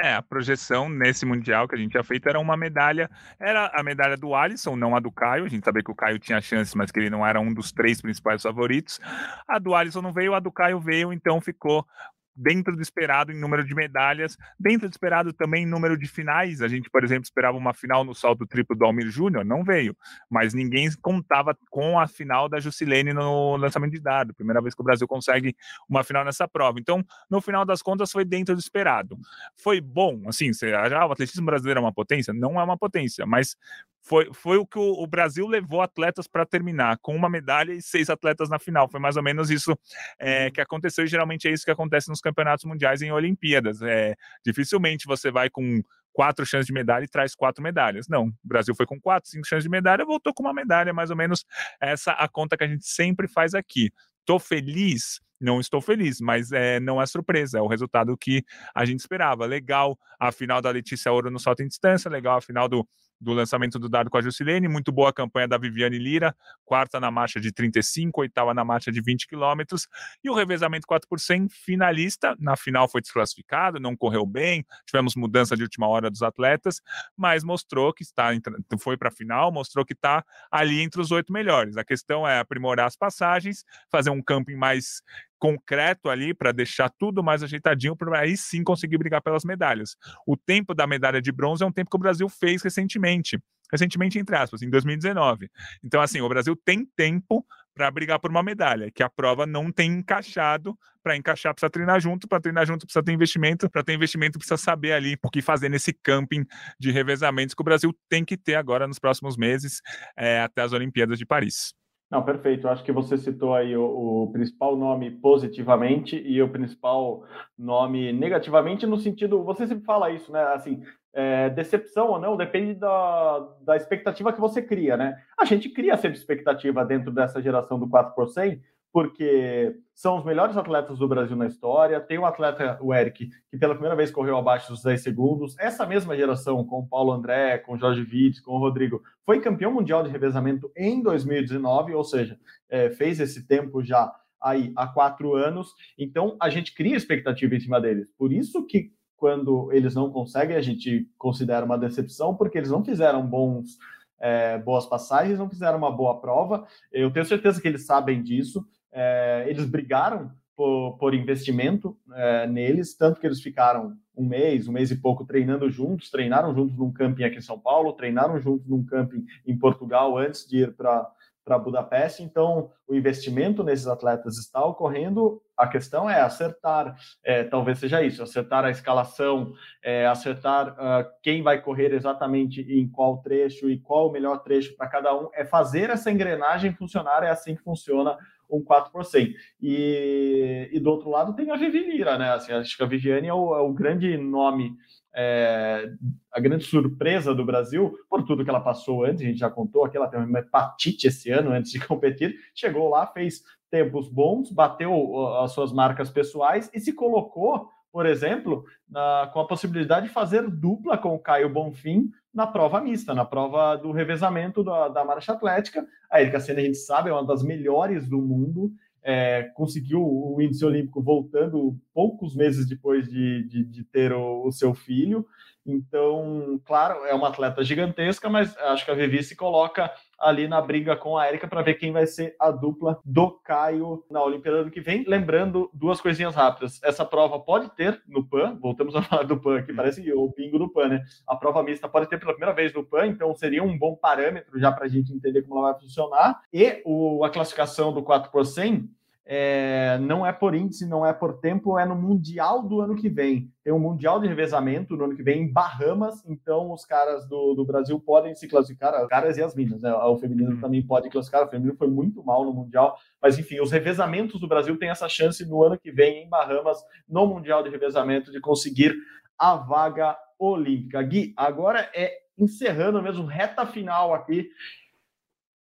É, a projeção nesse Mundial que a gente tinha feito era uma medalha, era a medalha do Alisson, não a do Caio. A gente sabia que o Caio tinha chances, mas que ele não era um dos três principais favoritos. A do Alisson não veio, a do Caio veio, então ficou dentro do esperado em número de medalhas, dentro do esperado também em número de finais. A gente, por exemplo, esperava uma final no salto triplo do Almir Júnior, não veio, mas ninguém contava com a final da Jusilene no lançamento de dado. Primeira vez que o Brasil consegue uma final nessa prova. Então, no final das contas, foi dentro do esperado. Foi bom, assim, você, ah, o atletismo brasileiro é uma potência? Não é uma potência, mas foi, foi o que o, o Brasil levou atletas para terminar, com uma medalha e seis atletas na final. Foi mais ou menos isso é, que aconteceu, e geralmente é isso que acontece nos campeonatos mundiais e em Olimpíadas. É, dificilmente você vai com quatro chances de medalha e traz quatro medalhas. Não, o Brasil foi com quatro, cinco chances de medalha, voltou com uma medalha, mais ou menos essa a conta que a gente sempre faz aqui. Estou feliz? Não estou feliz, mas é, não é surpresa, é o resultado que a gente esperava. Legal a final da Letícia Ouro no salto em distância, legal a final do do lançamento do dado com a Jusilene, muito boa campanha da Viviane Lira, quarta na marcha de 35, oitava na marcha de 20 quilômetros, e o revezamento 4 por 100 finalista, na final foi desclassificado, não correu bem, tivemos mudança de última hora dos atletas, mas mostrou que está, foi para a final, mostrou que está ali entre os oito melhores. A questão é aprimorar as passagens, fazer um camping mais concreto ali para deixar tudo mais ajeitadinho para aí sim conseguir brigar pelas medalhas. O tempo da medalha de bronze é um tempo que o Brasil fez recentemente recentemente, entre aspas, em 2019. Então, assim, o Brasil tem tempo para brigar por uma medalha, que a prova não tem encaixado. Para encaixar, precisa treinar junto, para treinar junto, precisa ter investimento, para ter investimento, precisa saber ali o que fazer nesse camping de revezamentos que o Brasil tem que ter agora nos próximos meses, é, até as Olimpíadas de Paris. Não, perfeito. Acho que você citou aí o, o, principal nome positivamente e o principal nome negativamente, no sentido, você sempre fala isso, né? Assim, é, decepção ou não depende da, da expectativa que você cria, né? A gente cria sempre expectativa dentro dessa geração do 4 por 100, porque são os melhores atletas do Brasil na história. Tem um atleta, o Eric, que pela primeira vez correu abaixo dos 10 segundos. Essa mesma geração, com o Paulo André, com o Jorge Vites, com o Rodrigo, foi campeão mundial de revezamento em 2019, ou seja, é, fez esse tempo já aí há quatro anos. Então, a gente cria expectativa em cima deles. Por isso que quando eles não conseguem, a gente considera uma decepção, porque eles não fizeram bons é, boas passagens, não fizeram uma boa prova. Eu tenho certeza que eles sabem disso. É, eles brigaram por, por investimento é, neles, tanto que eles ficaram um mês, um mês e pouco treinando juntos, treinaram juntos num camping aqui em São Paulo, treinaram juntos num camping em Portugal antes de ir para para Budapeste. Então, o investimento nesses atletas está ocorrendo. A questão é acertar, é, talvez seja isso, acertar a escalação, é, acertar uh, quem vai correr exatamente em qual trecho e qual o melhor trecho para cada um. É fazer essa engrenagem funcionar. É assim que funciona um 4 por 100. E, e do outro lado tem a Vivi né? Assim, acho que a Viviane é o, é o grande nome é, a grande surpresa do Brasil, por tudo que ela passou antes, a gente já contou aqui, ela teve uma hepatite esse ano antes de competir, chegou lá, fez tempos bons, bateu as suas marcas pessoais e se colocou, por exemplo, na, com a possibilidade de fazer dupla com o Caio Bonfim na prova mista, na prova do revezamento da, da marcha atlética. A Erika Senna, a gente sabe, é uma das melhores do mundo, é, conseguiu o índice olímpico voltando poucos meses depois de, de, de ter o, o, seu filho. Então, claro, é uma atleta gigantesca, mas acho que a Vivi se coloca ali na briga com a Erika para ver quem vai ser a dupla do Caio na Olimpíada do que vem. Lembrando duas coisinhas rápidas. Essa prova pode ter no PAN, voltamos a falar do PAN aqui, parece o bingo do PAN, né? A prova mista pode ter pela primeira vez no PAN, então seria um bom parâmetro já para a gente entender como ela vai funcionar. E o, a classificação do 4 por 100 é, não é por índice, não é por tempo, é no Mundial do ano que vem. Tem um Mundial de revezamento no ano que vem em Bahamas, então os caras do, do Brasil podem se classificar, os caras e as minas, né? O feminino uhum. também pode classificar, o feminino foi muito mal no Mundial, mas enfim, os revezamentos do Brasil têm essa chance no ano que vem em Bahamas, no Mundial de revezamento, de conseguir a vaga olímpica. Gui, agora é encerrando mesmo, reta final aqui,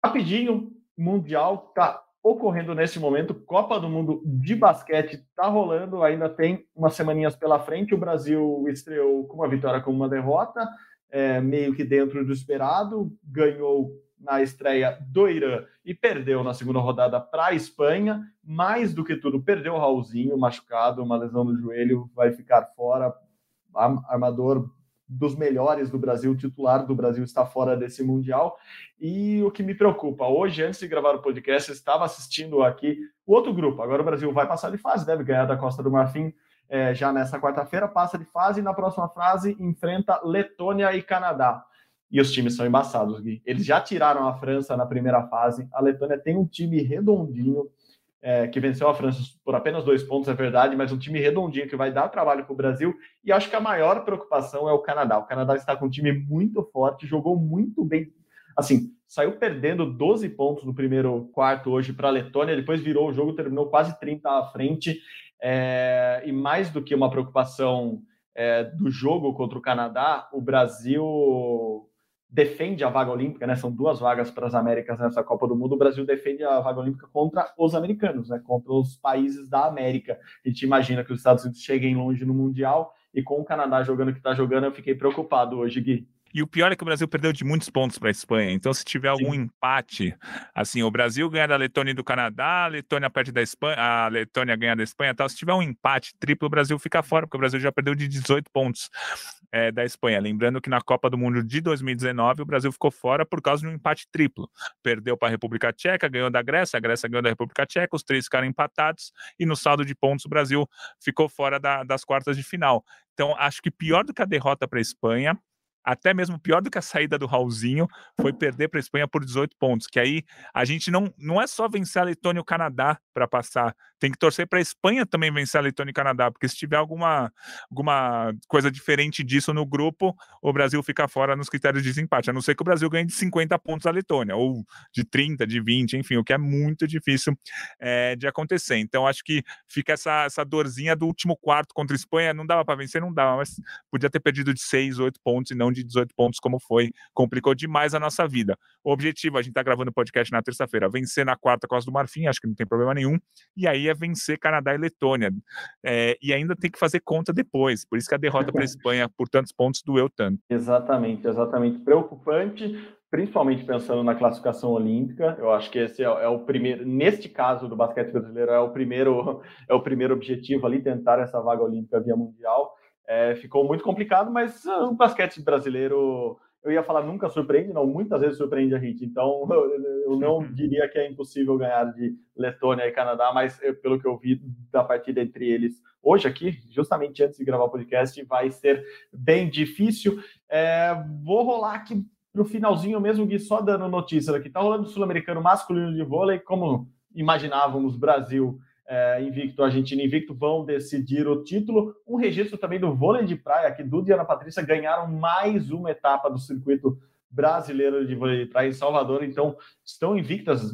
rapidinho, Mundial tá ocorrendo nesse momento. Copa do Mundo de basquete está rolando, ainda tem umas semaninhas pela frente. O Brasil estreou com uma vitória com uma derrota, é, meio que dentro do esperado, ganhou na estreia do Irã e perdeu na segunda rodada para a Espanha. Mais do que tudo, perdeu o Raulzinho, machucado, uma lesão no joelho, vai ficar fora. Armador dos melhores do Brasil, titular do Brasil está fora desse Mundial. E o que me preocupa, hoje, antes de gravar o podcast, eu estava assistindo aqui o outro grupo. Agora o Brasil vai passar de fase, deve ganhar da Costa do Marfim é, já nessa quarta-feira, passa de fase e na próxima fase enfrenta Letônia e Canadá. E os times são embaçados, Gui. Eles já tiraram a França na primeira fase. A Letônia tem um time redondinho é, que venceu a França por apenas dois pontos, é verdade, mas um time redondinho que vai dar trabalho para o Brasil. E acho que a maior preocupação é o Canadá. O Canadá está com um time muito forte, jogou muito bem. Assim, saiu perdendo 12 pontos no primeiro quarto hoje para a Letônia, depois virou o jogo, terminou quase 30 à frente. É, e mais do que uma preocupação é, do jogo contra o Canadá, o Brasil defende a vaga olímpica, né? São duas vagas para as Américas nessa Copa do Mundo. O Brasil defende a vaga olímpica contra os americanos, né? Contra os países da América. A gente imagina que os Estados Unidos cheguem longe no Mundial e com o Canadá jogando que está jogando, eu fiquei preocupado hoje, Gui. E o pior é que o Brasil perdeu de muitos pontos para a Espanha. Então, se tiver algum Sim. empate, assim, o Brasil ganha da Letônia e do Canadá, a Letônia perde da Espanha, a Letônia ganha da Espanha tal. Se tiver um empate triplo, o Brasil fica fora, porque o Brasil já perdeu de 18 pontos é, da Espanha. Lembrando que na Copa do Mundo de 2019, o Brasil ficou fora por causa de um empate triplo. Perdeu para a República Tcheca, ganhou da Grécia, a Grécia ganhou da República Tcheca, os três ficaram empatados, e no saldo de pontos, o Brasil ficou fora da, das quartas de final. Então, acho que pior do que a derrota para a Espanha até mesmo pior do que a saída do Raulzinho, foi perder para a Espanha por 18 pontos. Que aí a gente não, não é só vencer a Letônia e o Canadá para passar, tem que torcer para a Espanha também vencer a Letônia e Canadá, porque se tiver alguma, alguma coisa diferente disso no grupo, o Brasil fica fora nos critérios de desempate, a não ser que o Brasil ganhe de 50 pontos a Letônia, ou de 30, de 20, enfim, o que é muito difícil é, de acontecer. Então acho que fica essa, essa dorzinha do último quarto contra a Espanha, não dava para vencer, não dava, mas podia ter perdido de 6, 8 pontos e não de 18 pontos, como foi. Complicou demais a nossa vida. O objetivo, a gente está gravando o podcast na terça-feira, vencer na quarta Costa do Marfim, acho que não tem problema nenhum. E aí é vencer Canadá e Letônia. É, e ainda tem que fazer conta depois. Por isso que a derrota para a Espanha por tantos pontos doeu tanto. Exatamente, exatamente. Preocupante principalmente pensando na classificação olímpica. Eu acho que esse é, é, o primeiro, neste caso do basquete brasileiro, é o primeiro, é o primeiro objetivo ali, tentar essa vaga olímpica via mundial. É, ficou muito complicado, mas uh, o basquete brasileiro, eu ia falar nunca surpreende, não, muitas vezes surpreende a gente. Então, eu não diria que é impossível ganhar de Letônia e Canadá, mas eu, pelo que eu vi da partida entre eles hoje aqui, justamente antes de gravar o podcast, vai ser bem difícil. É, vou rolar aqui no finalzinho mesmo, Gui, só dando notícia aqui. Tá rolando o Sul-Americano masculino de vôlei, como imaginávamos, Brasil é, invicto, Argentina invicto, vão decidir o título. Um registro também do vôlei de praia, que Duda e Ana Patrícia ganharam mais uma etapa do circuito brasileiro de vôlei de praia em Salvador, então estão invictas,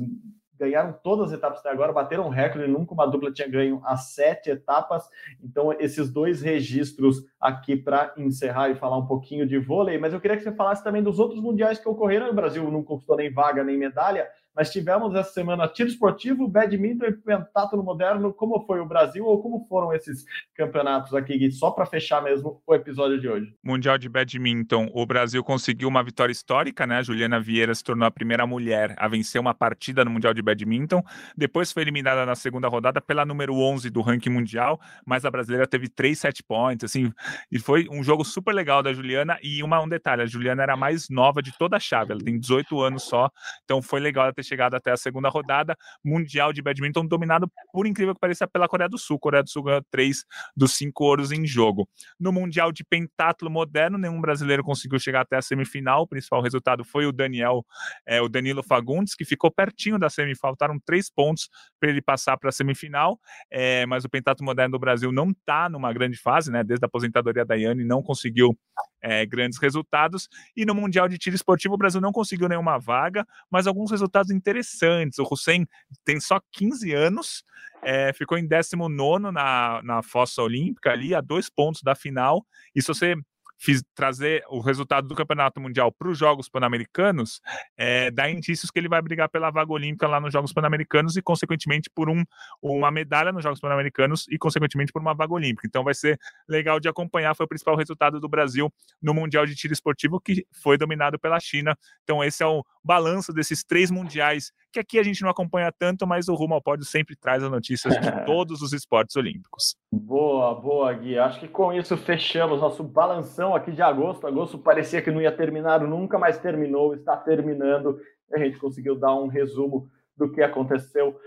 ganharam todas as etapas até agora, bateram um recorde, nunca uma dupla tinha ganho as sete etapas. Então, esses dois registros aqui para encerrar e falar um pouquinho de vôlei, mas eu queria que você falasse também dos outros mundiais que ocorreram. O Brasil não conquistou nem vaga nem medalha, mas tivemos essa semana tiro esportivo, badminton e pentátulo moderno. Como foi o Brasil ou como foram esses campeonatos aqui, Gui? Só para fechar mesmo o episódio de hoje. Mundial de badminton, o Brasil conseguiu uma vitória histórica, né? Juliana Vieira se tornou a primeira mulher a vencer uma partida no Mundial de badminton. Depois foi eliminada na segunda rodada pela número 11 do ranking mundial, mas a brasileira teve três set points, assim, e foi um jogo super legal da Juliana. E uma, um detalhe: a Juliana era a mais nova de toda a chave, ela tem 18 anos só, então foi legal ela ter chegado até a segunda rodada. Mundial de badminton dominado, por incrível que pareça, pela Coreia do Sul. A Coreia do Sul ganhou três dos cinco ouros em jogo. No Mundial de pentátulo moderno, nenhum brasileiro conseguiu chegar até a semifinal. O principal resultado foi o Daniel, é, o Danilo Fagundes, que ficou pertinho da semifinal. Faltaram três pontos para ele passar para a semifinal. É, mas o pentátulo moderno do Brasil não está numa grande fase, né? Desde a aposentadoria da Yane, não conseguiu é, grandes resultados. E no Mundial de Tiro Esportivo, o Brasil não conseguiu nenhuma vaga, mas alguns resultados interessantes. O Hussein tem só 15 anos, é, ficou em 19 na, na fossa olímpica, ali, a dois pontos da final. E se você fiz, trazer o resultado do Campeonato Mundial para os Jogos Pan-Americanos, é, dá indícios que ele vai brigar pela vaga olímpica lá nos Jogos Pan-Americanos e, consequentemente, por um, uma medalha nos Jogos Pan-Americanos e, consequentemente, por uma vaga olímpica. Então, vai ser legal de acompanhar. Foi o principal resultado do Brasil no Mundial de Tiro Esportivo, que foi dominado pela China. Então, esse é o balanço desses três mundiais, que aqui a gente não acompanha tanto, mas o Rumo ao Pódio sempre traz as notícias de todos os esportes olímpicos. Boa, boa, Gui. Acho que com isso fechamos nosso balanção aqui de agosto. Agosto parecia que não ia terminar nunca, mas terminou, está terminando. A gente conseguiu dar um resumo do que aconteceu.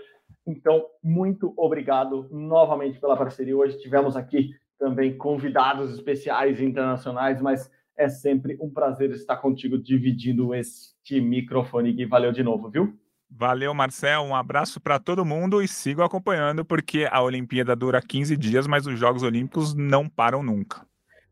Então, muito obrigado novamente pela parceria. Hoje tivemos aqui também convidados especiais internacionais, mas é sempre um prazer estar contigo dividindo este microfone. Gui, valeu de novo, viu? Valeu, Marcel. Um abraço para todo mundo e sigo acompanhando, porque a Olimpíada dura 15 dias, mas os Jogos Olímpicos não param nunca.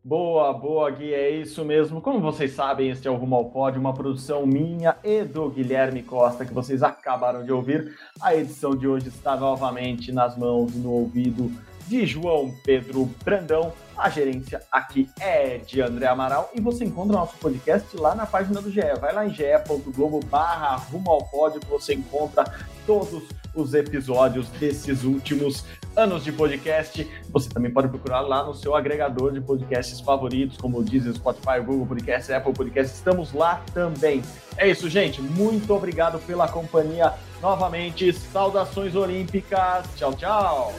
Boa, boa, Gui, é isso mesmo. Como vocês sabem, este é o Rumo ao Pódio, uma produção minha e do Guilherme Costa, que vocês acabaram de ouvir. A edição de hoje está novamente nas mãos, no ouvido de João Pedro Brandão. A gerência aqui é de André Amaral e você encontra o nosso podcast lá na página do GE. Vai lá em ge.globo barra rumo ao pódio que você encontra todos os episódios desses últimos anos de podcast. Você também pode procurar lá no seu agregador de podcasts favoritos, como o Deezer, Spotify, Google Podcast, Apple Podcast. Estamos lá também. É isso, gente. Muito obrigado pela companhia novamente. Saudações olímpicas. Tchau, tchau.